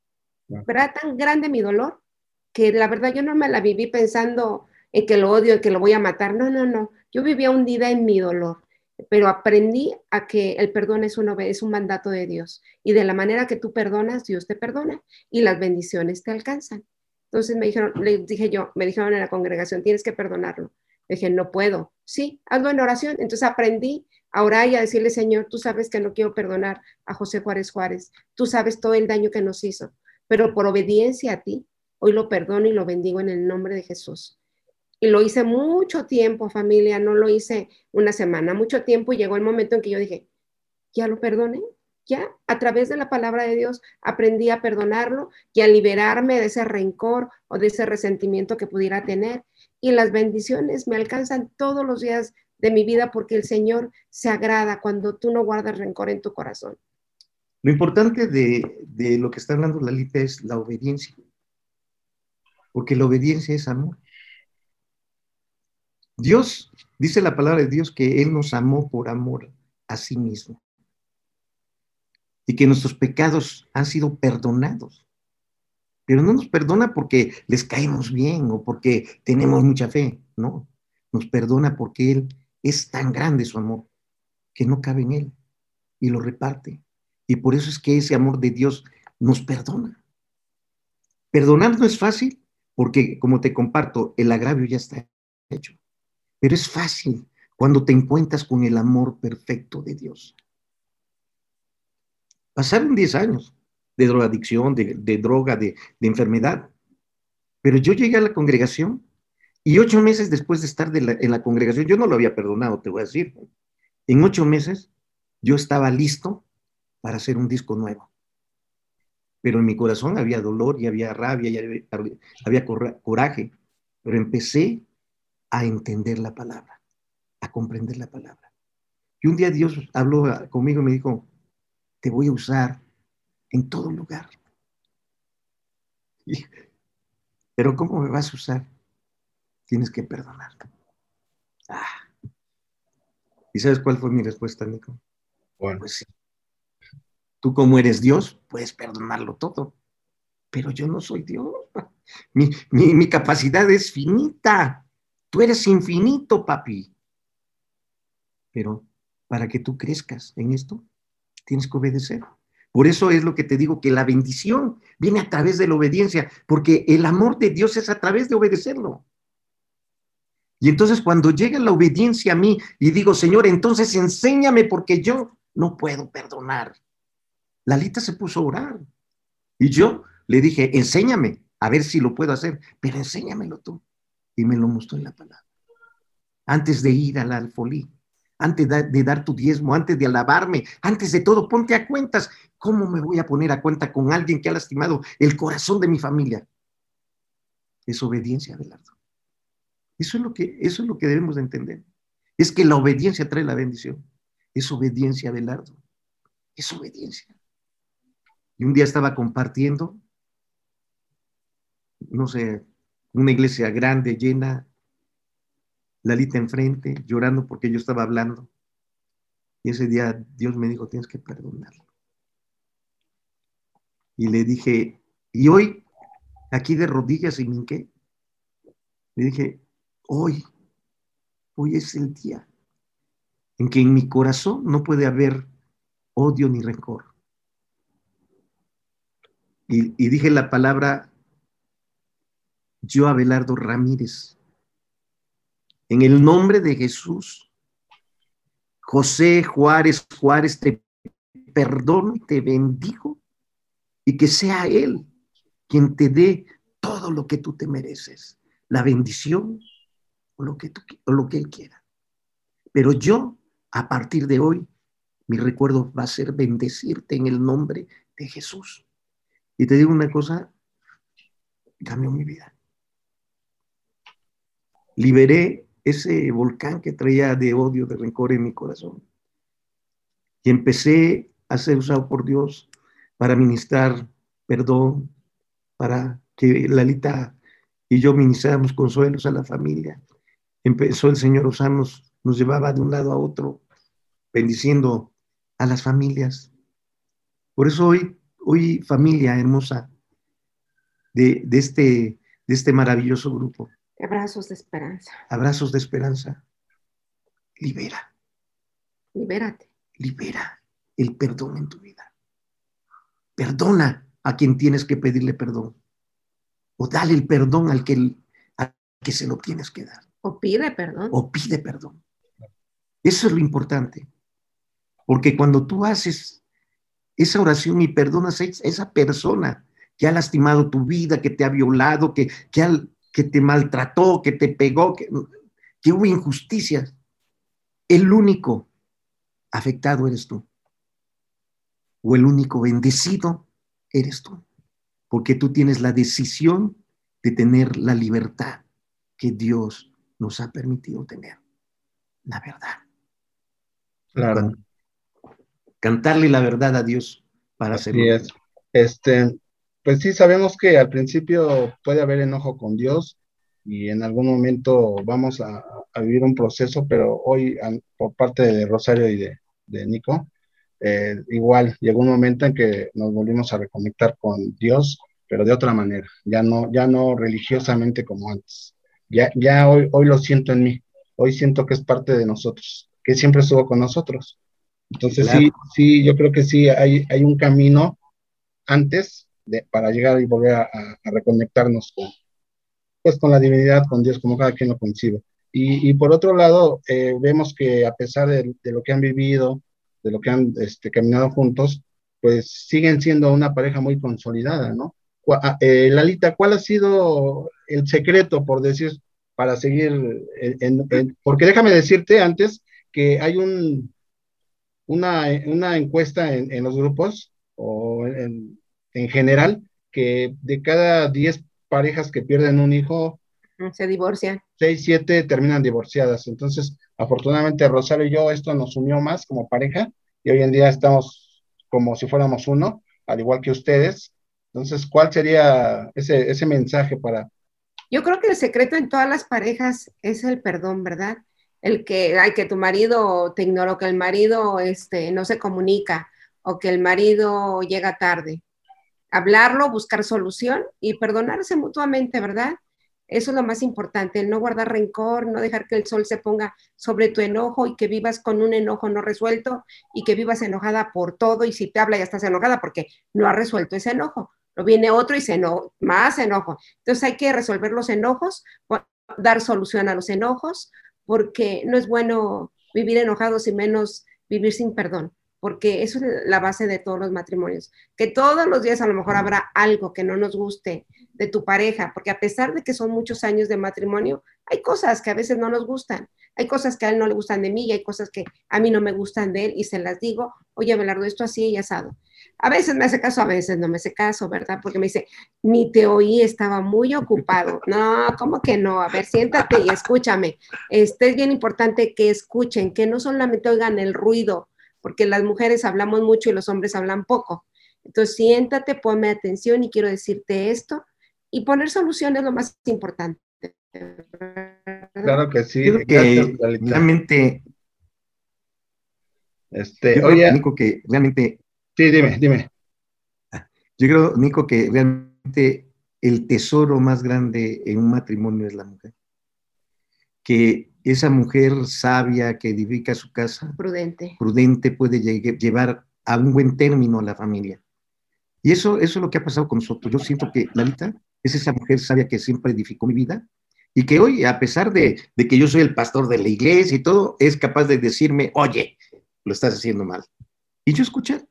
Pero era tan grande mi dolor que la verdad yo no me la viví pensando en que lo odio, en que lo voy a matar. No, no, no. Yo vivía hundida en mi dolor, pero aprendí a que el perdón es un, es un mandato de Dios. Y de la manera que tú perdonas, Dios te perdona y las bendiciones te alcanzan. Entonces me dijeron, le dije yo, me dijeron en la congregación, tienes que perdonarlo. Le dije, no puedo. Sí, hazlo en oración. Entonces aprendí a orar y a decirle, Señor, tú sabes que no quiero perdonar a José Juárez Juárez. Tú sabes todo el daño que nos hizo, pero por obediencia a ti, hoy lo perdono y lo bendigo en el nombre de Jesús. Y lo hice mucho tiempo, familia, no lo hice una semana, mucho tiempo y llegó el momento en que yo dije, ya lo perdoné, ya a través de la palabra de Dios aprendí a perdonarlo y a liberarme de ese rencor o de ese resentimiento que pudiera tener. Y las bendiciones me alcanzan todos los días de mi vida porque el Señor se agrada cuando tú no guardas rencor en tu corazón. Lo importante de, de lo que está hablando Lalita es la obediencia, porque la obediencia es amor. Dios, dice la palabra de Dios, que Él nos amó por amor a sí mismo y que nuestros pecados han sido perdonados. Pero no nos perdona porque les caemos bien o porque tenemos mucha fe, no. Nos perdona porque Él es tan grande su amor que no cabe en Él y lo reparte. Y por eso es que ese amor de Dios nos perdona. Perdonar no es fácil porque, como te comparto, el agravio ya está hecho. Pero es fácil cuando te encuentras con el amor perfecto de Dios. Pasaron 10 años de drogadicción, de, droga, de, enfermedad. Pero yo llegué a la congregación y ocho meses después de estar en la congregación, yo no lo había perdonado, te voy a decir. En ocho meses yo estaba listo para hacer un disco nuevo. Pero en mi corazón había dolor y había rabia y había, había coraje. Pero empecé a entender la palabra, a comprender la palabra. Y un día Dios habló conmigo y me dijo, te voy a usar en todo lugar. Pero ¿cómo me vas a usar? Tienes que perdonar. Ah. ¿Y sabes cuál fue mi respuesta, Nico? Bueno. Pues sí. Tú como eres Dios, puedes perdonarlo todo. Pero yo no soy Dios. Mi, mi, capacidad es finita. Tú eres infinito, papi. Pero para que tú crezcas en esto, tienes que obedecer. Por eso es lo que te digo, que la bendición viene a través de la obediencia, porque el amor de Dios es a través de obedecerlo. Y entonces cuando llega la obediencia a mí y digo, Señor, entonces enséñame porque yo no puedo perdonar. Lalita se puso a orar. Y yo le dije, enséñame, a ver si lo puedo hacer, pero enséñamelo tú y me lo mostró en la palabra. Antes de ir a la alfolí, antes de, dar tu diezmo, antes de alabarme, antes de todo, ponte a cuentas. ¿Cómo me voy a poner a cuenta con alguien que ha lastimado el corazón de mi familia? Es obediencia, Abelardo. Eso es lo que, eso es lo que debemos de entender. Es que la obediencia trae la bendición. Es obediencia, Abelardo. Es obediencia. Y un día estaba compartiendo, no sé, una iglesia grande, llena, Lalita enfrente, llorando porque yo estaba hablando. Y ese día Dios me dijo, tienes que perdonarlo. Y le dije, y hoy, aquí de rodillas y minqué, le dije, hoy, hoy es el día en que en mi corazón no puede haber odio ni rencor. Y, dije la palabra yo, Abelardo Ramírez, en el nombre de Jesús, José Juárez Juárez, te perdono y te bendigo y que sea Él quien te dé todo lo que tú te mereces, la bendición o lo que, tú, o lo que Él quiera. Pero yo, a partir de hoy, mi recuerdo va a ser bendecirte en el nombre de Jesús. Y te digo una cosa, cambió mi vida liberé ese volcán que traía de odio, de rencor en mi corazón. Y empecé a ser usado por Dios para ministrar perdón, para que Lalita y yo ministráramos consuelos a la familia. Empezó el Señor a usarnos, nos llevaba de un lado a otro, bendiciendo a las familias. Por eso hoy, hoy familia hermosa de, de, este, de este maravilloso grupo, Abrazos de esperanza. Abrazos de esperanza. Libera. Libérate. Libera el perdón en tu vida. Perdona a quien tienes que pedirle perdón. O dale el perdón al que, al que se lo tienes que dar. O pide perdón. O pide perdón. Eso es lo importante. Porque cuando tú haces esa oración y perdonas a esa persona que ha lastimado tu vida, que te ha violado, que, que, que te maltrató, que te pegó, que, hubo injusticias. El único afectado eres tú. O el único bendecido eres tú. Porque tú tienes la decisión de tener la libertad que Dios nos ha permitido tener. La verdad. Claro. Cantarle la verdad a Dios para hacerlo. Este, pues sí, sabemos que al principio puede haber enojo con Dios y en algún momento vamos a, vivir un proceso, pero hoy por parte de Rosario y de, Nico, eh, igual llegó un momento en que nos volvimos a reconectar con Dios, pero de otra manera, ya no, ya no religiosamente como antes. Ya, ya hoy, hoy lo siento en mí, hoy siento que es parte de nosotros, que siempre estuvo con nosotros. Entonces sí, sí, yo creo que sí, hay, hay un camino antes para llegar y volver a, reconectarnos con, pues, con la divinidad, con Dios, como cada quien lo concibe. Y, por otro lado, eh, vemos que a pesar de, lo que han vivido, de lo que han este, caminado juntos, pues siguen siendo una pareja muy consolidada, ¿no? Ah, eh, Lalita, ¿cuál ha sido el secreto, por decir, para seguir en, porque déjame decirte antes que hay un, una, una encuesta en, en los grupos o en, en general, que de cada 10 parejas que pierden un hijo, se divorcian. 6, 7 terminan divorciadas. Entonces, afortunadamente, Rosario y yo, esto nos unió más como pareja y hoy en día estamos como si fuéramos uno, al igual que ustedes. Entonces, ¿cuál sería ese, ese mensaje para... Yo creo que el secreto en todas las parejas es el perdón, ¿verdad? El que, ay, que tu marido te ignoró, que el marido este, no se comunica o que el marido llega tarde hablarlo, buscar solución y perdonarse mutuamente, ¿verdad? Eso es lo más importante, no guardar rencor, no dejar que el sol se ponga sobre tu enojo y que vivas con un enojo no resuelto y que vivas enojada por todo y si te habla ya estás enojada porque no ha resuelto ese enojo. Lo viene otro y se enoja, más enojo. Entonces hay que resolver los enojos, dar solución a los enojos, porque no es bueno vivir enojados y menos vivir sin perdón porque eso es la base de todos los matrimonios, que todos los días a lo mejor habrá algo que no nos guste de tu pareja, porque a pesar de que son muchos años de matrimonio, hay cosas que a veces no nos gustan, hay cosas que a él no le gustan de mí y hay cosas que a mí no me gustan de él y se las digo, oye, Belardo, esto así y asado. A veces me hace caso, a veces no me hace caso, ¿verdad? Porque me dice, ni te oí, estaba muy ocupado. No, ¿cómo que no? A ver, siéntate y escúchame. Este es bien importante que escuchen, que no solamente oigan el ruido, porque las mujeres hablamos mucho y los hombres hablan poco. Entonces, siéntate, ponme atención y quiero decirte esto y poner soluciones es lo más importante, Claro que sí. que realmente. Este, oye, que realmente. Sí, dime, dime. Yo creo, Nico, que realmente el tesoro más grande en un matrimonio es la mujer. Que esa mujer sabia que edifica su casa, prudente, prudente puede llevar a un buen término a la familia. Y eso, eso es lo que ha pasado con nosotros. Yo siento que Lalita es esa mujer sabia que siempre edificó mi vida y que hoy, a pesar de, que yo soy el pastor de la iglesia y todo, es capaz de decirme, oye, lo estás haciendo mal. Y yo escuchar.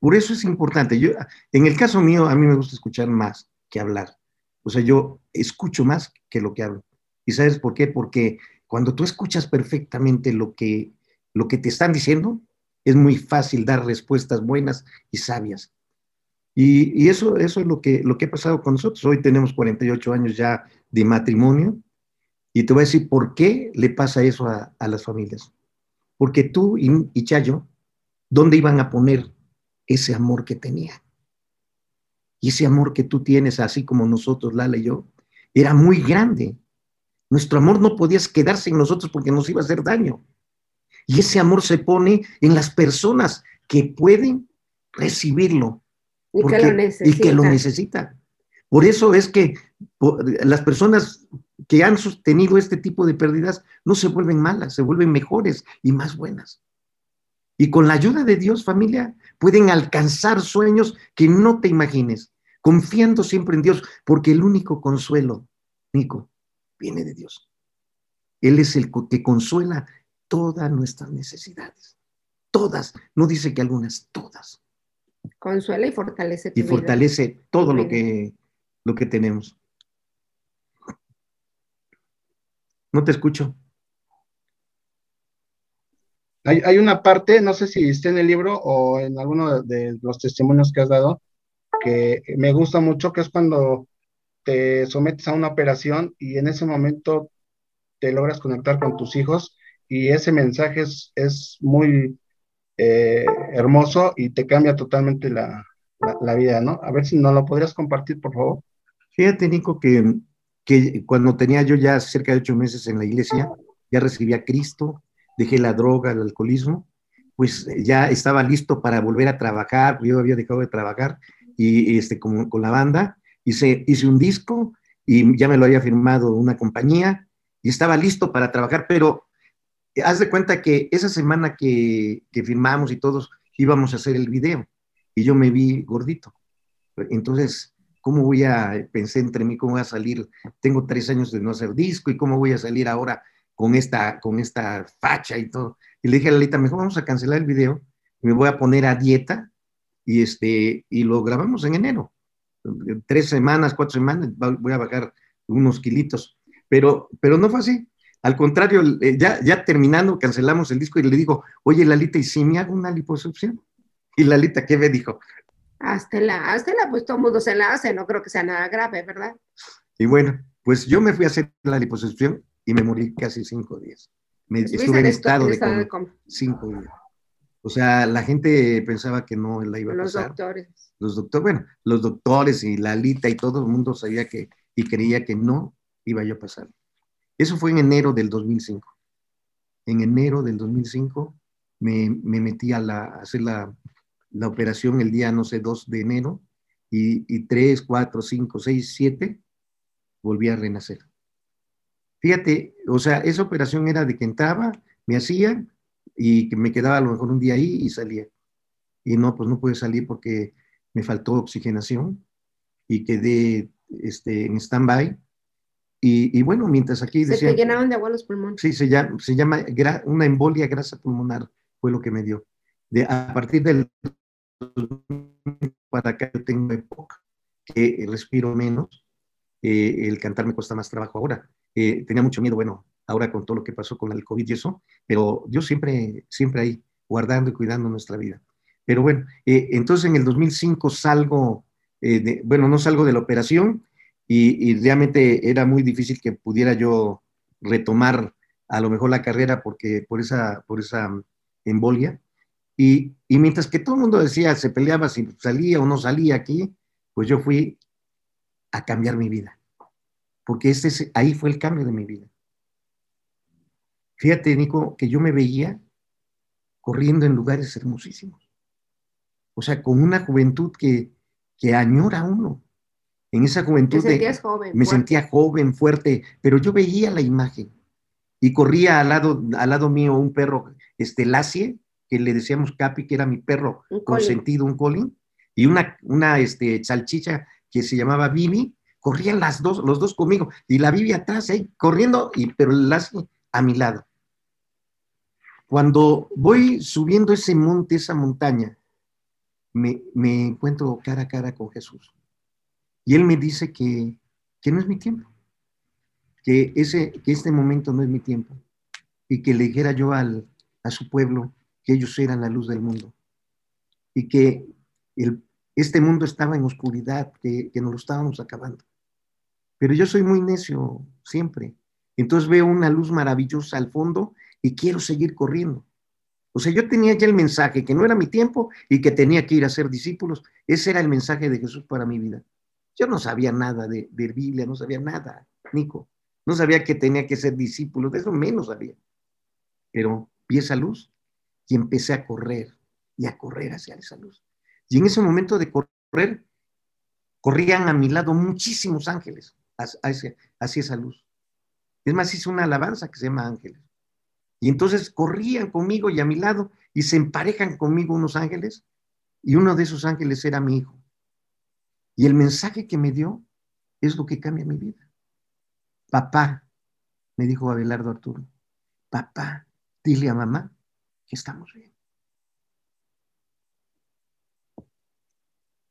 Por eso es importante. Yo, en el caso mío, a mí me gusta escuchar más que hablar. O sea, yo escucho más que lo que hablo. ¿Y sabes por qué? Porque cuando tú escuchas perfectamente lo que, lo que te están diciendo, es muy fácil dar respuestas buenas y sabias. Y, eso, eso es lo que, lo que ha pasado con nosotros. Hoy tenemos 48 años ya de matrimonio y te voy a decir por qué le pasa eso a, las familias. Porque tú y, y, Chayo, ¿dónde iban a poner ese amor que tenían? Y ese amor que tú tienes, así como nosotros, Lala y yo, era muy grande. Nuestro amor no podía quedarse en nosotros porque nos iba a hacer daño. Y ese amor se pone en las personas que pueden recibirlo. Y, que, lo necesitan. Por eso es que las personas que han sostenido este tipo de pérdidas no se vuelven malas, se vuelven mejores y más buenas. Y con la ayuda de Dios, familia, pueden alcanzar sueños que no te imagines, confiando siempre en Dios, porque el único consuelo, Nico, viene de Dios. Él es el que consuela todas nuestras necesidades. Todas, no dice que algunas, todas. Consuela y fortalece. y fortalece todo lo que, lo que tenemos. No te escucho. Hay, una parte, no sé si está en el libro o en alguno de los testimonios que has dado, que me gusta mucho, que es cuando te sometes a una operación y en ese momento te logras conectar con tus hijos y ese mensaje es, muy eh, hermoso y te cambia totalmente la, vida, ¿no? A ver si no lo podrías compartir, por favor. Fíjate, Nico, que, que cuando tenía yo ya cerca de ocho meses en la iglesia, ya recibí a Cristo, dejé la droga, el alcoholismo, pues ya estaba listo para volver a trabajar, yo había dejado de trabajar y este, con, con la banda, hice, hice un disco y ya me lo había firmado una compañía y estaba listo para trabajar, pero haz de cuenta que esa semana que, que firmamos y todos íbamos a hacer el video y yo me vi gordito. Entonces, ¿cómo voy a, pensé entre mí, cómo voy a salir? Tengo tres años de no hacer disco y cómo voy a salir ahora con esta, con esta facha y todo. Y le dije a Lalita, mejor vamos a cancelar el video, me voy a poner a dieta y, este, y lo grabamos en enero. Tres semanas, cuatro semanas, voy a bajar unos kilitos. Pero, pero no fue así. Al contrario, eh, ya, ya terminando, cancelamos el disco y le digo, oye, Lalita, ¿y si me hago una liposucción? Y Lalita, ¿qué me dijo? Háztela, háztela, pues todo el mundo se la hace, no creo que sea nada grave, ¿verdad? Y bueno, pues yo me fui a hacer la liposucción y me morí casi cinco días. Me, estuve en estado, de, coma, cinco días. O sea, la gente pensaba que no la iba a los pasar. Los doctores. Los doctores, bueno, los doctores y Lalita y todo el mundo sabía que, y creía que no iba yo a pasar. Eso fue en enero del 2005. En enero del 2005 me, me metí a, la, hacer la, la, operación el día, no sé, 2 de enero y, y 3, 4, 5, 6, 7 volví a renacer. Fíjate, o sea, esa operación era de que entraba, me hacía y que me quedaba a lo mejor un día ahí y salía. Y no, pues no pude salir porque me faltó oxigenación y quedé este, en stand-by y, bueno, mientras aquí Se te llenaron de agua los pulmones. Sí, se llama, se llama una embolia grasa pulmonar, fue lo que me dio. De, a partir del para acá tengo época que respiro menos, eh, el cantar me cuesta más trabajo ahora. Eh, tenía mucho miedo, bueno, ahora con todo lo que pasó con el COVID y eso, pero yo siempre, siempre ahí, guardando y cuidando nuestra vida. Pero bueno, eh, entonces en el 2005 salgo, de, bueno, no salgo de la operación, y, realmente era muy difícil que pudiera yo retomar a lo mejor la carrera porque por esa, por esa embolia. Y, y, mientras que todo el mundo decía, se peleaba si salía o no salía aquí, pues yo fui a cambiar mi vida. Porque este, ahí fue el cambio de mi vida. Fíjate, Nico, que yo me veía corriendo en lugares hermosísimos. O sea, con una juventud que, que añora uno. En esa juventud me sentía joven, fuerte, pero yo veía la imagen y corría al lado, al lado mío un perro, este Lacie, que le decíamos Capi, que era mi perro consentido, un colin, y una, una este, salchicha que se llamaba Bibi, corrían las dos, los dos conmigo, y la Bibi atrás, ahí, corriendo, y, pero Lassie a mi lado. Cuando voy subiendo ese monte, esa montaña, me, me encuentro cara a cara con Jesús. Y Él me dice que, que no es mi tiempo, que, ese, que este momento no es mi tiempo, y que le dijera yo al, a su pueblo que ellos eran la luz del mundo, y que el, este mundo estaba en oscuridad, que, que nos lo estábamos acabando. Pero yo soy muy necio siempre. Entonces veo una luz maravillosa al fondo y quiero seguir corriendo. O sea, yo tenía ya el mensaje que no era mi tiempo y que tenía que ir a ser discípulos. Ese era el mensaje de Jesús para mi vida. Yo no sabía nada de, de Biblia, no sabía nada, Nico. No sabía que tenía que ser discípulo, de eso menos sabía. Pero vi esa luz y empecé a correr y a correr hacia esa luz. Y en ese momento de correr, corrían a mi lado muchísimos ángeles hacia, hacia esa luz. Es más, hice una alabanza que se llama Ángeles. Y entonces corrían conmigo y a mi lado y se emparejan conmigo unos ángeles y uno de esos ángeles era mi hijo. Y el mensaje que me dio es lo que cambia mi vida. Papá, me dijo Abelardo Arturo, papá, dile a mamá que estamos bien.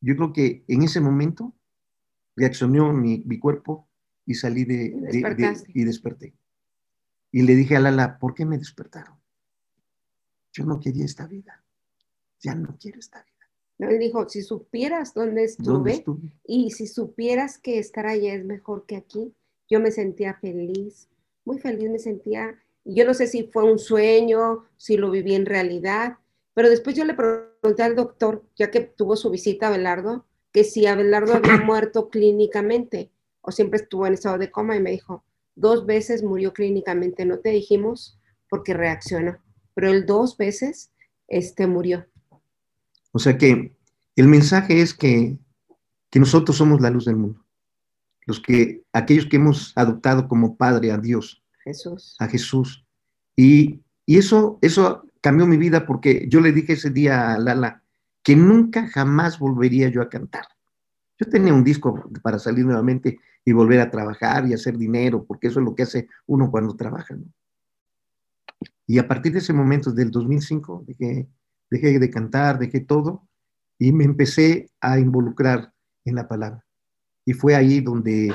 Yo creo que en ese momento reaccionó mi, cuerpo y salí de, y desperté. Y le dije a Lala, ¿por qué me despertaron? Yo no quería esta vida. Ya no quiero esta vida. No, él dijo, si supieras dónde estuve, y si supieras que estar allá es mejor que aquí, yo me sentía feliz, muy feliz me sentía. Yo no sé si fue un sueño, si lo viví en realidad, pero después yo le pregunté al doctor, ya que tuvo su visita a Belardo, que si Abelardo había muerto clínicamente o siempre estuvo en estado de coma y me dijo, dos veces murió clínicamente, no te dijimos porque reaccionó, pero él dos veces este, murió. O sea que el mensaje es que, que nosotros somos la luz del mundo. Los que, aquellos que hemos adoptado como padre a Dios. Jesús. A Jesús. Y, y eso, eso cambió mi vida porque yo le dije ese día a Lala que nunca jamás volvería yo a cantar. Yo tenía un disco para salir nuevamente y volver a trabajar y hacer dinero, porque eso es lo que hace uno cuando trabaja. Y a partir de ese momento, del 2005, dejé, dejé de cantar, dejé todo y me empecé a involucrar en la palabra. Y fue ahí donde,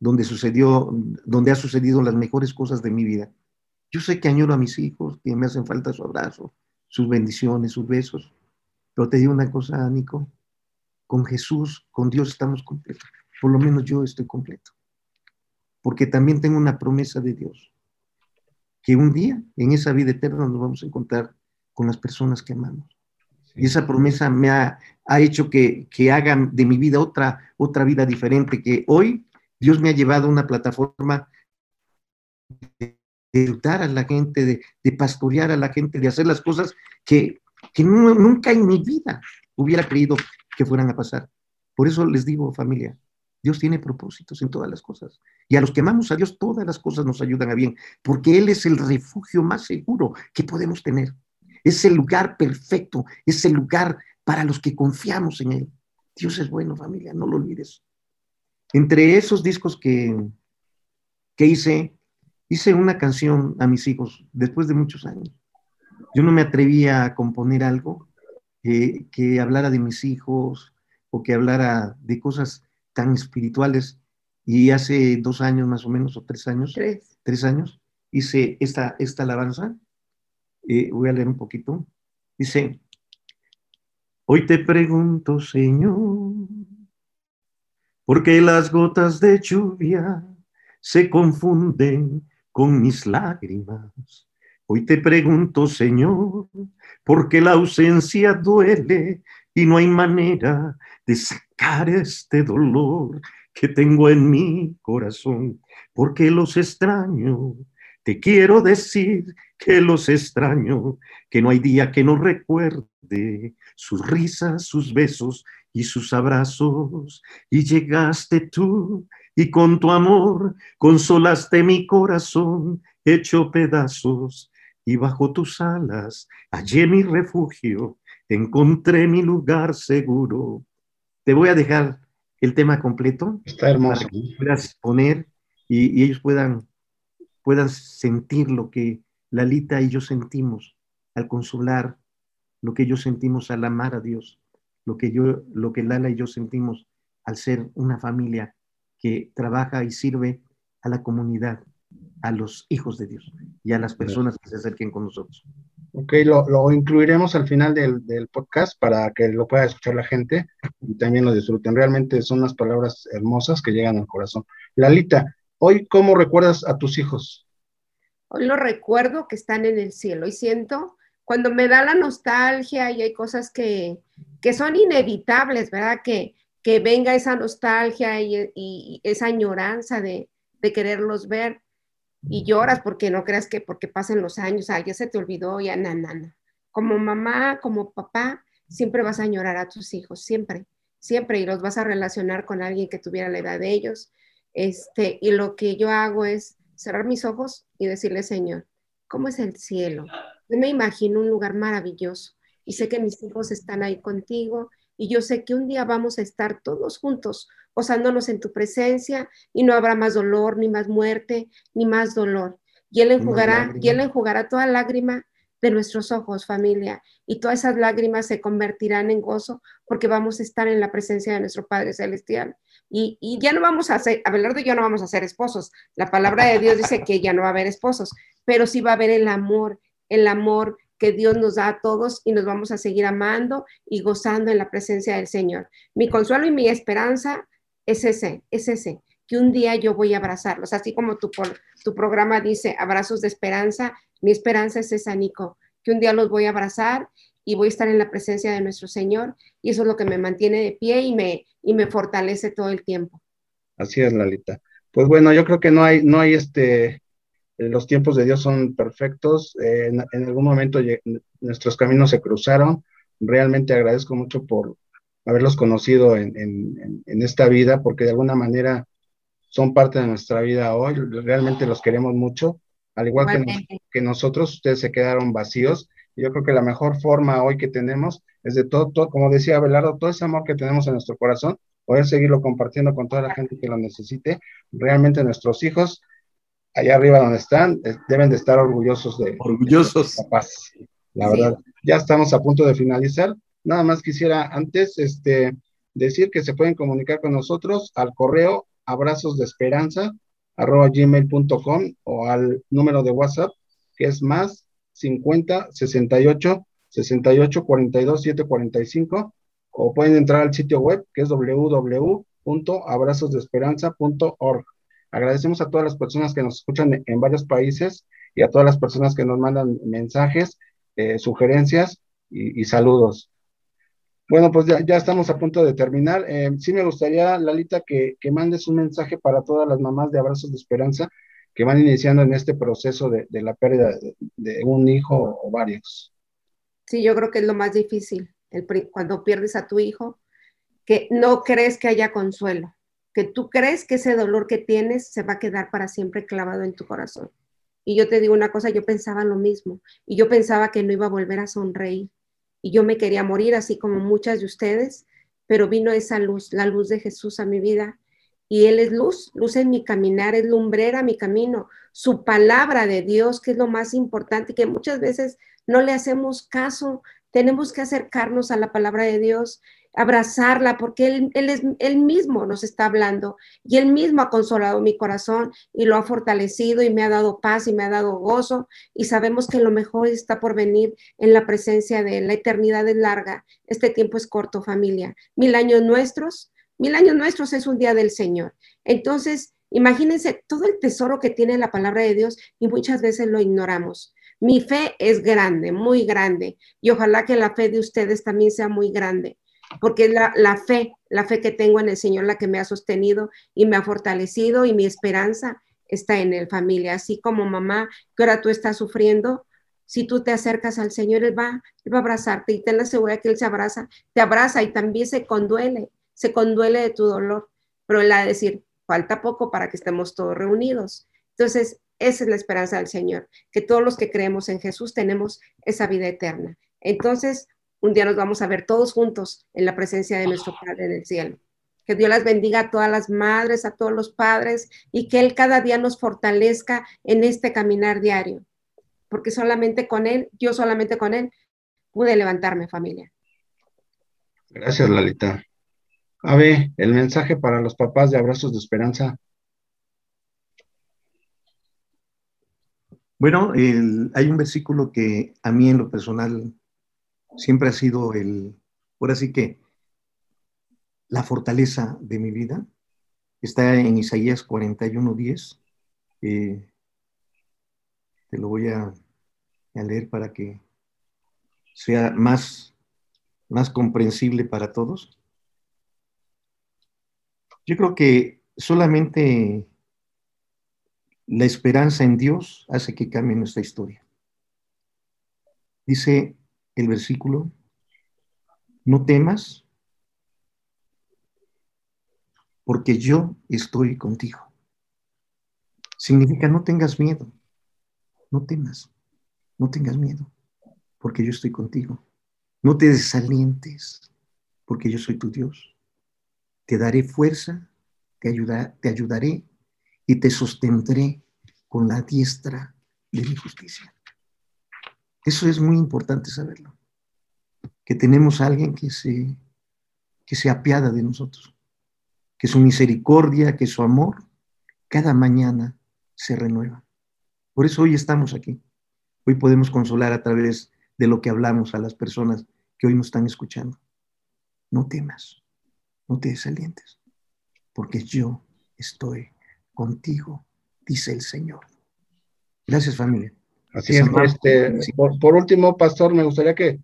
donde sucedió, donde ha sucedido las mejores cosas de mi vida. Yo sé que añoro a mis hijos, que me hacen falta su abrazo, sus bendiciones, sus besos. Pero te digo una cosa, Nico, con Jesús, con Dios estamos completos por lo menos yo estoy completo. Porque también tengo una promesa de Dios, que un día en esa vida eterna nos vamos a encontrar con las personas que amamos. Y esa promesa me ha, hecho que, que haga de mi vida otra, otra vida diferente, que hoy Dios me ha llevado a una plataforma de ayudar a la gente, de, pastorear a la gente, de hacer las cosas que, que nunca en mi vida hubiera creído que fueran a pasar. Por eso les digo, familia, Dios tiene propósitos en todas las cosas. Y a los que amamos a Dios, todas las cosas nos ayudan a bien, porque Él es el refugio más seguro que podemos tener. Es el lugar perfecto, es el lugar para los que confiamos en Él. Dios es bueno, familia, no lo olvides. Entre esos discos que, que hice, hice una canción a mis hijos después de muchos años. Yo no me atrevía a componer algo que, que hablara de mis hijos o que hablara de cosas tan espirituales. Y hace dos años más o menos, o tres años, tres, años, hice esta, esta alabanza. Eh, voy a leer un poquito. Dice, hoy te pregunto, Señor, ¿por qué las gotas de lluvia se confunden con mis lágrimas? Hoy te pregunto, Señor, ¿por qué la ausencia duele y no hay manera de sacar este dolor que tengo en mi corazón, porque los extraño. Te quiero decir que los extraño, que no hay día que no recuerde sus risas, sus besos y sus abrazos. Y llegaste tú y con tu amor consolaste mi corazón hecho pedazos. Y bajo tus alas hallé mi refugio, encontré mi lugar seguro. Te voy a dejar el tema completo. Está hermoso. Para que puedas poner y, y ellos puedan, puedan sentir lo que Lalita y yo sentimos al consolar, lo que ellos sentimos al amar a Dios, lo que, yo, lo que Lala y yo sentimos al ser una familia que trabaja y sirve a la comunidad, a los hijos de Dios y a las personas que se acerquen con nosotros. Ok, lo, lo incluiremos al final del, del, podcast para que lo pueda escuchar la gente y también lo disfruten. Realmente son unas palabras hermosas que llegan al corazón. Lalita, hoy, ¿cómo recuerdas a tus hijos? Hoy lo recuerdo que están en el cielo y siento cuando me da la nostalgia y hay cosas que, que son inevitables, ¿verdad? Que, que venga esa nostalgia y, y esa añoranza de, de quererlos ver y lloras porque no creas que porque pasen los años, ah, ya se te olvidó, ya na, na, Como mamá, como papá, siempre vas a añorar a tus hijos, siempre, siempre, y los vas a relacionar con alguien que tuviera la edad de ellos. Este, y lo que yo hago es cerrar mis ojos y decirle, Señor, ¿cómo es el cielo? Me imagino un lugar maravilloso y sé que mis hijos están ahí contigo y yo sé que un día vamos a estar todos juntos posándonos en tu presencia y no habrá más dolor, ni más muerte, ni más dolor. Y Él enjugará, y él enjugará toda lágrima de nuestros ojos, familia, y todas esas lágrimas se convertirán en gozo porque vamos a estar en la presencia de nuestro Padre Celestial. Y, y ya no vamos a ser, Abelardo y yo no vamos a ser esposos. La palabra de Dios dice que ya no va a haber esposos, pero sí va a haber el amor, el amor que Dios nos da a todos y nos vamos a seguir amando y gozando en la presencia del Señor. Mi consuelo y mi esperanza es ese, es ese, que un día yo voy a abrazarlos, así como tu, tu programa dice, abrazos de esperanza, mi esperanza es esa, Nico, que un día los voy a abrazar y voy a estar en la presencia de nuestro Señor y eso es lo que me mantiene de pie y me, y me fortalece todo el tiempo. Así es, Lalita. Pues bueno, yo creo que no hay, no hay este, los tiempos de Dios son perfectos. Eh, en, en, algún momento nuestros caminos se cruzaron. Realmente agradezco mucho por, haberlos conocido en, en, en, esta vida, porque de alguna manera son parte de nuestra vida hoy, realmente los queremos mucho, al igual que, nos, que, nosotros, ustedes se quedaron vacíos, yo creo que la mejor forma hoy que tenemos es de todo, todo, como decía Abelardo, todo ese amor que tenemos en nuestro corazón, poder seguirlo compartiendo con toda la gente que lo necesite, realmente nuestros hijos, allá arriba donde están, deben de estar orgullosos de, orgullosos. De papás, la sí. verdad. Ya estamos a punto de finalizar, Nada más quisiera antes este, decir que se pueden comunicar con nosotros al correo abrazos de esperanza arroba gmail.com o al número de WhatsApp que es más 50 68 68 42 745 o pueden entrar al sitio web que es www.abrazosdeesperanza.org. Agradecemos a todas las personas que nos escuchan en varios países y a todas las personas que nos mandan mensajes, eh, sugerencias y, saludos. Bueno, pues ya, estamos a punto de terminar. Eh, sí me gustaría, Lalita, que, mandes un mensaje para todas las mamás de Abrazos de Esperanza que van iniciando en este proceso de, la pérdida de, de, un hijo o varios. Sí, yo creo que es lo más difícil, el, cuando pierdes a tu hijo, que no crees que haya consuelo, que tú crees que ese dolor que tienes se va a quedar para siempre clavado en tu corazón. Y yo te digo una cosa, yo pensaba lo mismo, y yo pensaba que no iba a volver a sonreír y yo me quería morir, así como muchas de ustedes, pero vino esa luz, la luz de Jesús a mi vida. Y Él es luz, luz en mi caminar, es lumbrera mi camino. Su palabra de Dios, que es lo más importante, que muchas veces no le hacemos caso. Tenemos que acercarnos a la palabra de Dios abrazarla, porque él, él, es, él mismo nos está hablando y Él mismo ha consolado mi corazón y lo ha fortalecido y me ha dado paz y me ha dado gozo y sabemos que lo mejor está por venir en la presencia de Él. La eternidad es larga, este tiempo es corto, familia. Mil años nuestros, mil años nuestros es un día del Señor. Entonces, imagínense todo el tesoro que tiene la palabra de Dios y muchas veces lo ignoramos. Mi fe es grande, muy grande, y ojalá que la fe de ustedes también sea muy grande porque la, la fe, la fe que tengo en el Señor, la que me ha sostenido y me ha fortalecido y mi esperanza está en Él, familia. Así como mamá, que ahora tú estás sufriendo, si tú te acercas al Señor, Él va, Él va a abrazarte y ten la seguridad que Él se abraza, te abraza y también se conduele, se conduele de tu dolor, pero Él va a decir, falta poco para que estemos todos reunidos. Entonces, esa es la esperanza del Señor, que todos los que creemos en Jesús tenemos esa vida eterna. Entonces, un día nos vamos a ver todos juntos en la presencia de nuestro Padre en el cielo. Que Dios las bendiga a todas las madres, a todos los padres y que Él cada día nos fortalezca en este caminar diario. Porque solamente con Él, yo solamente con Él, pude levantarme familia. Gracias, Lalita. A ver, el mensaje para los papás de Abrazos de Esperanza. Bueno, hay un versículo que a mí en lo personal siempre ha sido el, por así que, la fortaleza de mi vida. Está en Isaías 41.10. Eh, te lo voy a, a, leer para que sea más, más comprensible para todos. Yo creo que solamente la esperanza en Dios hace que cambie nuestra historia. Dice el versículo, no temas, porque yo estoy contigo. Significa no tengas miedo, no temas, no tengas miedo, porque yo estoy contigo. No te desalientes, porque yo soy tu Dios. Te daré fuerza, te, te ayudaré y te sostendré con la diestra de mi justicia. Eso es muy importante saberlo. Que tenemos a alguien que se, que apiada de nosotros. Que su misericordia, que su amor, cada mañana se renueva. Por eso hoy estamos aquí. Hoy podemos consolar a través de lo que hablamos a las personas que hoy nos están escuchando. No temas, no te desalientes, porque yo estoy contigo, dice el Señor. Gracias familia. Así es. Este, por, último, pastor, me gustaría que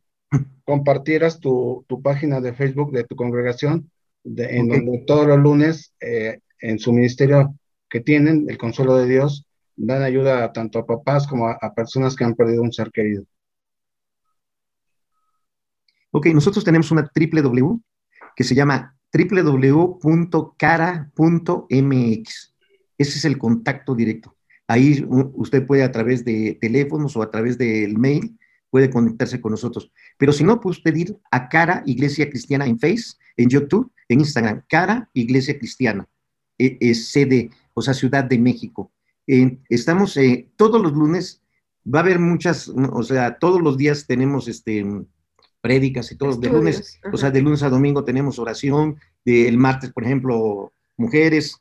compartieras tu, página de Facebook de tu congregación, en donde todos los lunes eh, en su ministerio que tienen, el Consuelo de Dios, dan ayuda tanto a papás como a, a, personas que han perdido un ser querido. Ok, nosotros tenemos una triple W que se llama www.cara.mx. Ese es el contacto directo. Ahí usted puede a través de teléfonos o a través del mail, puede conectarse con nosotros. Pero si no, puede usted ir a Cara Iglesia Cristiana en Face, en YouTube, en Instagram, Cara Iglesia Cristiana, es e, sede, o sea, Ciudad de México. estamos eh, todos los lunes, va a haber muchas, o sea, todos los días tenemos este prédicas y todos, de lunes, o sea, de lunes a domingo tenemos oración, del martes, por ejemplo, mujeres,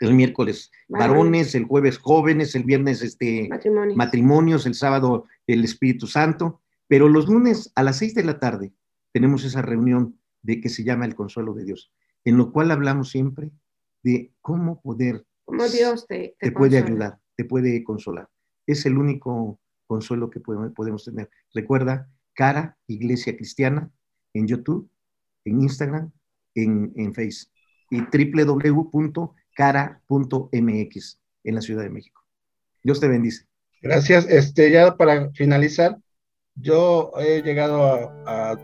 el miércoles varones, el jueves jóvenes, el viernes este, matrimonios. el sábado el Espíritu Santo, pero los lunes a las seis de la tarde tenemos esa reunión de que se llama el consuelo de Dios, en lo cual hablamos siempre de cómo poder... Cómo Dios te, te, puede ayudar, te puede consolar. Es el único consuelo que podemos tener. Recuerda, Cara Iglesia Cristiana en YouTube, en Instagram, en, en Face y www cara.mx en la Ciudad de México. Dios te bendice. Gracias. Este, ya para finalizar, yo he llegado a,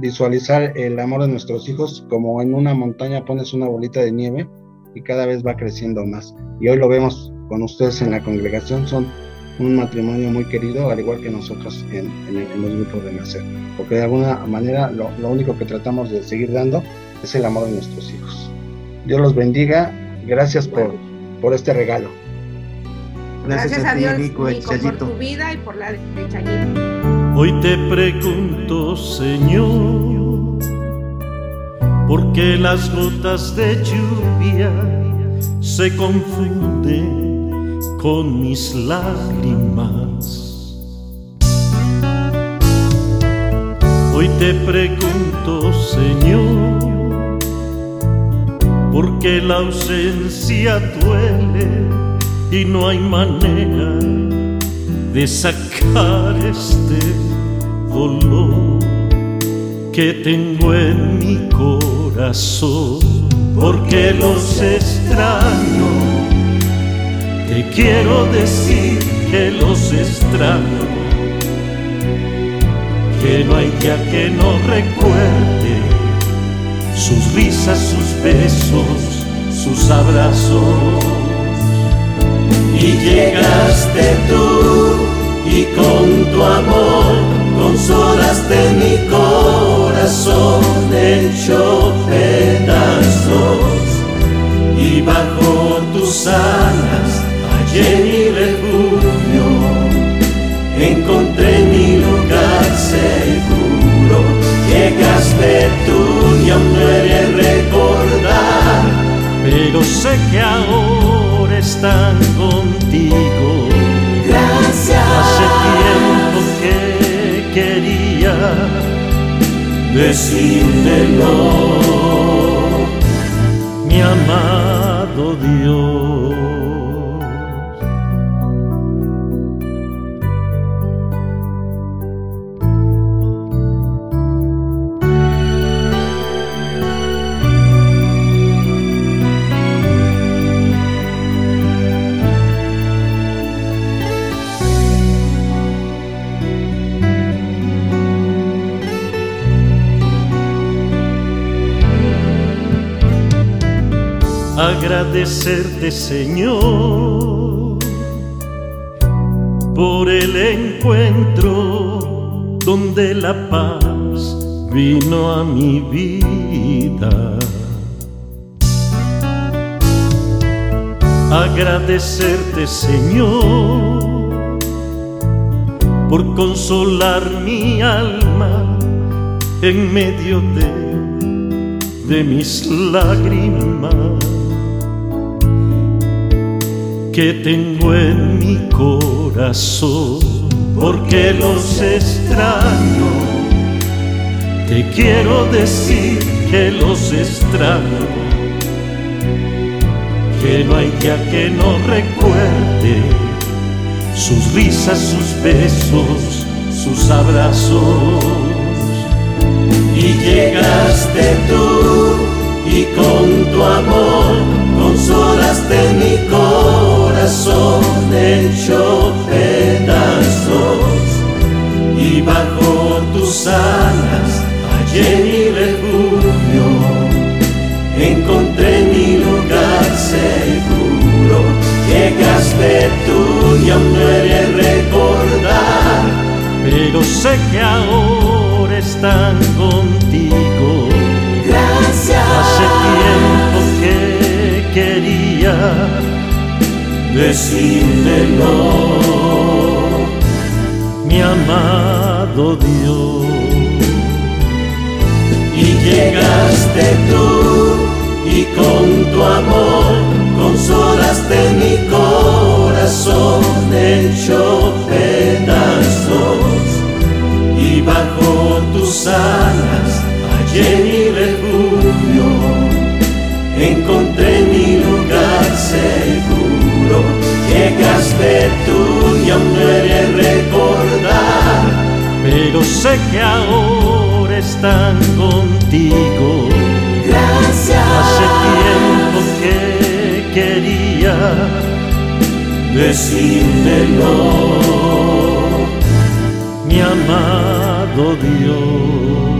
visualizar el amor de nuestros hijos como en una montaña pones una bolita de nieve y cada vez va creciendo más. Y hoy lo vemos con ustedes en la congregación, son un matrimonio muy querido, al igual que nosotros en, los grupos de nacer. Porque de alguna manera lo, único que tratamos de seguir dando es el amor de nuestros hijos. Dios los bendiga Gracias por, por este regalo. Gracias, a, Dios, Nico, por tu vida y por la de Chayito. Hoy te pregunto, Señor, ¿por qué las gotas de lluvia se confunden con mis lágrimas? Hoy te pregunto, Señor, porque la ausencia duele y no hay manera de sacar este dolor que tengo en mi corazón, porque los extraño. Te quiero decir que los extraño, que no hay día que no recuerde sus risas, sus besos, sus abrazos. Y llegaste tú y con tu amor consolaste mi corazón hecho pedazos y bajo tus alas hallé mi refugio, no recordar, pero sé que ahora están contigo. Hace tiempo que quería decírtelo, mi amado Dios. Agradecerte Señor por el encuentro donde la paz vino a mi vida. Agradecerte Señor por consolar mi alma en medio de, de mis lágrimas que tengo en mi corazón, porque los extraño. Te quiero decir que los extraño, que no hay día que no recuerde sus risas, sus besos, sus abrazos. Y llegaste tú y con tu amor consolaste mi corazón hecho pedazos. Y bajo tus alas hallé mi refugio, encontré mi lugar seguro, llegaste tú y aún recordar, pero sé que ahora están contigo. Decírtelo, mi amado Dios. Y llegaste tú y con tu amor consolaste mi corazón hecho pedazos y bajo tus alas hallé seguro, llegaste tú y aún no recordar, pero sé que ahora están contigo. Gracias. Hace tiempo que quería decírtelo, mi amado Dios.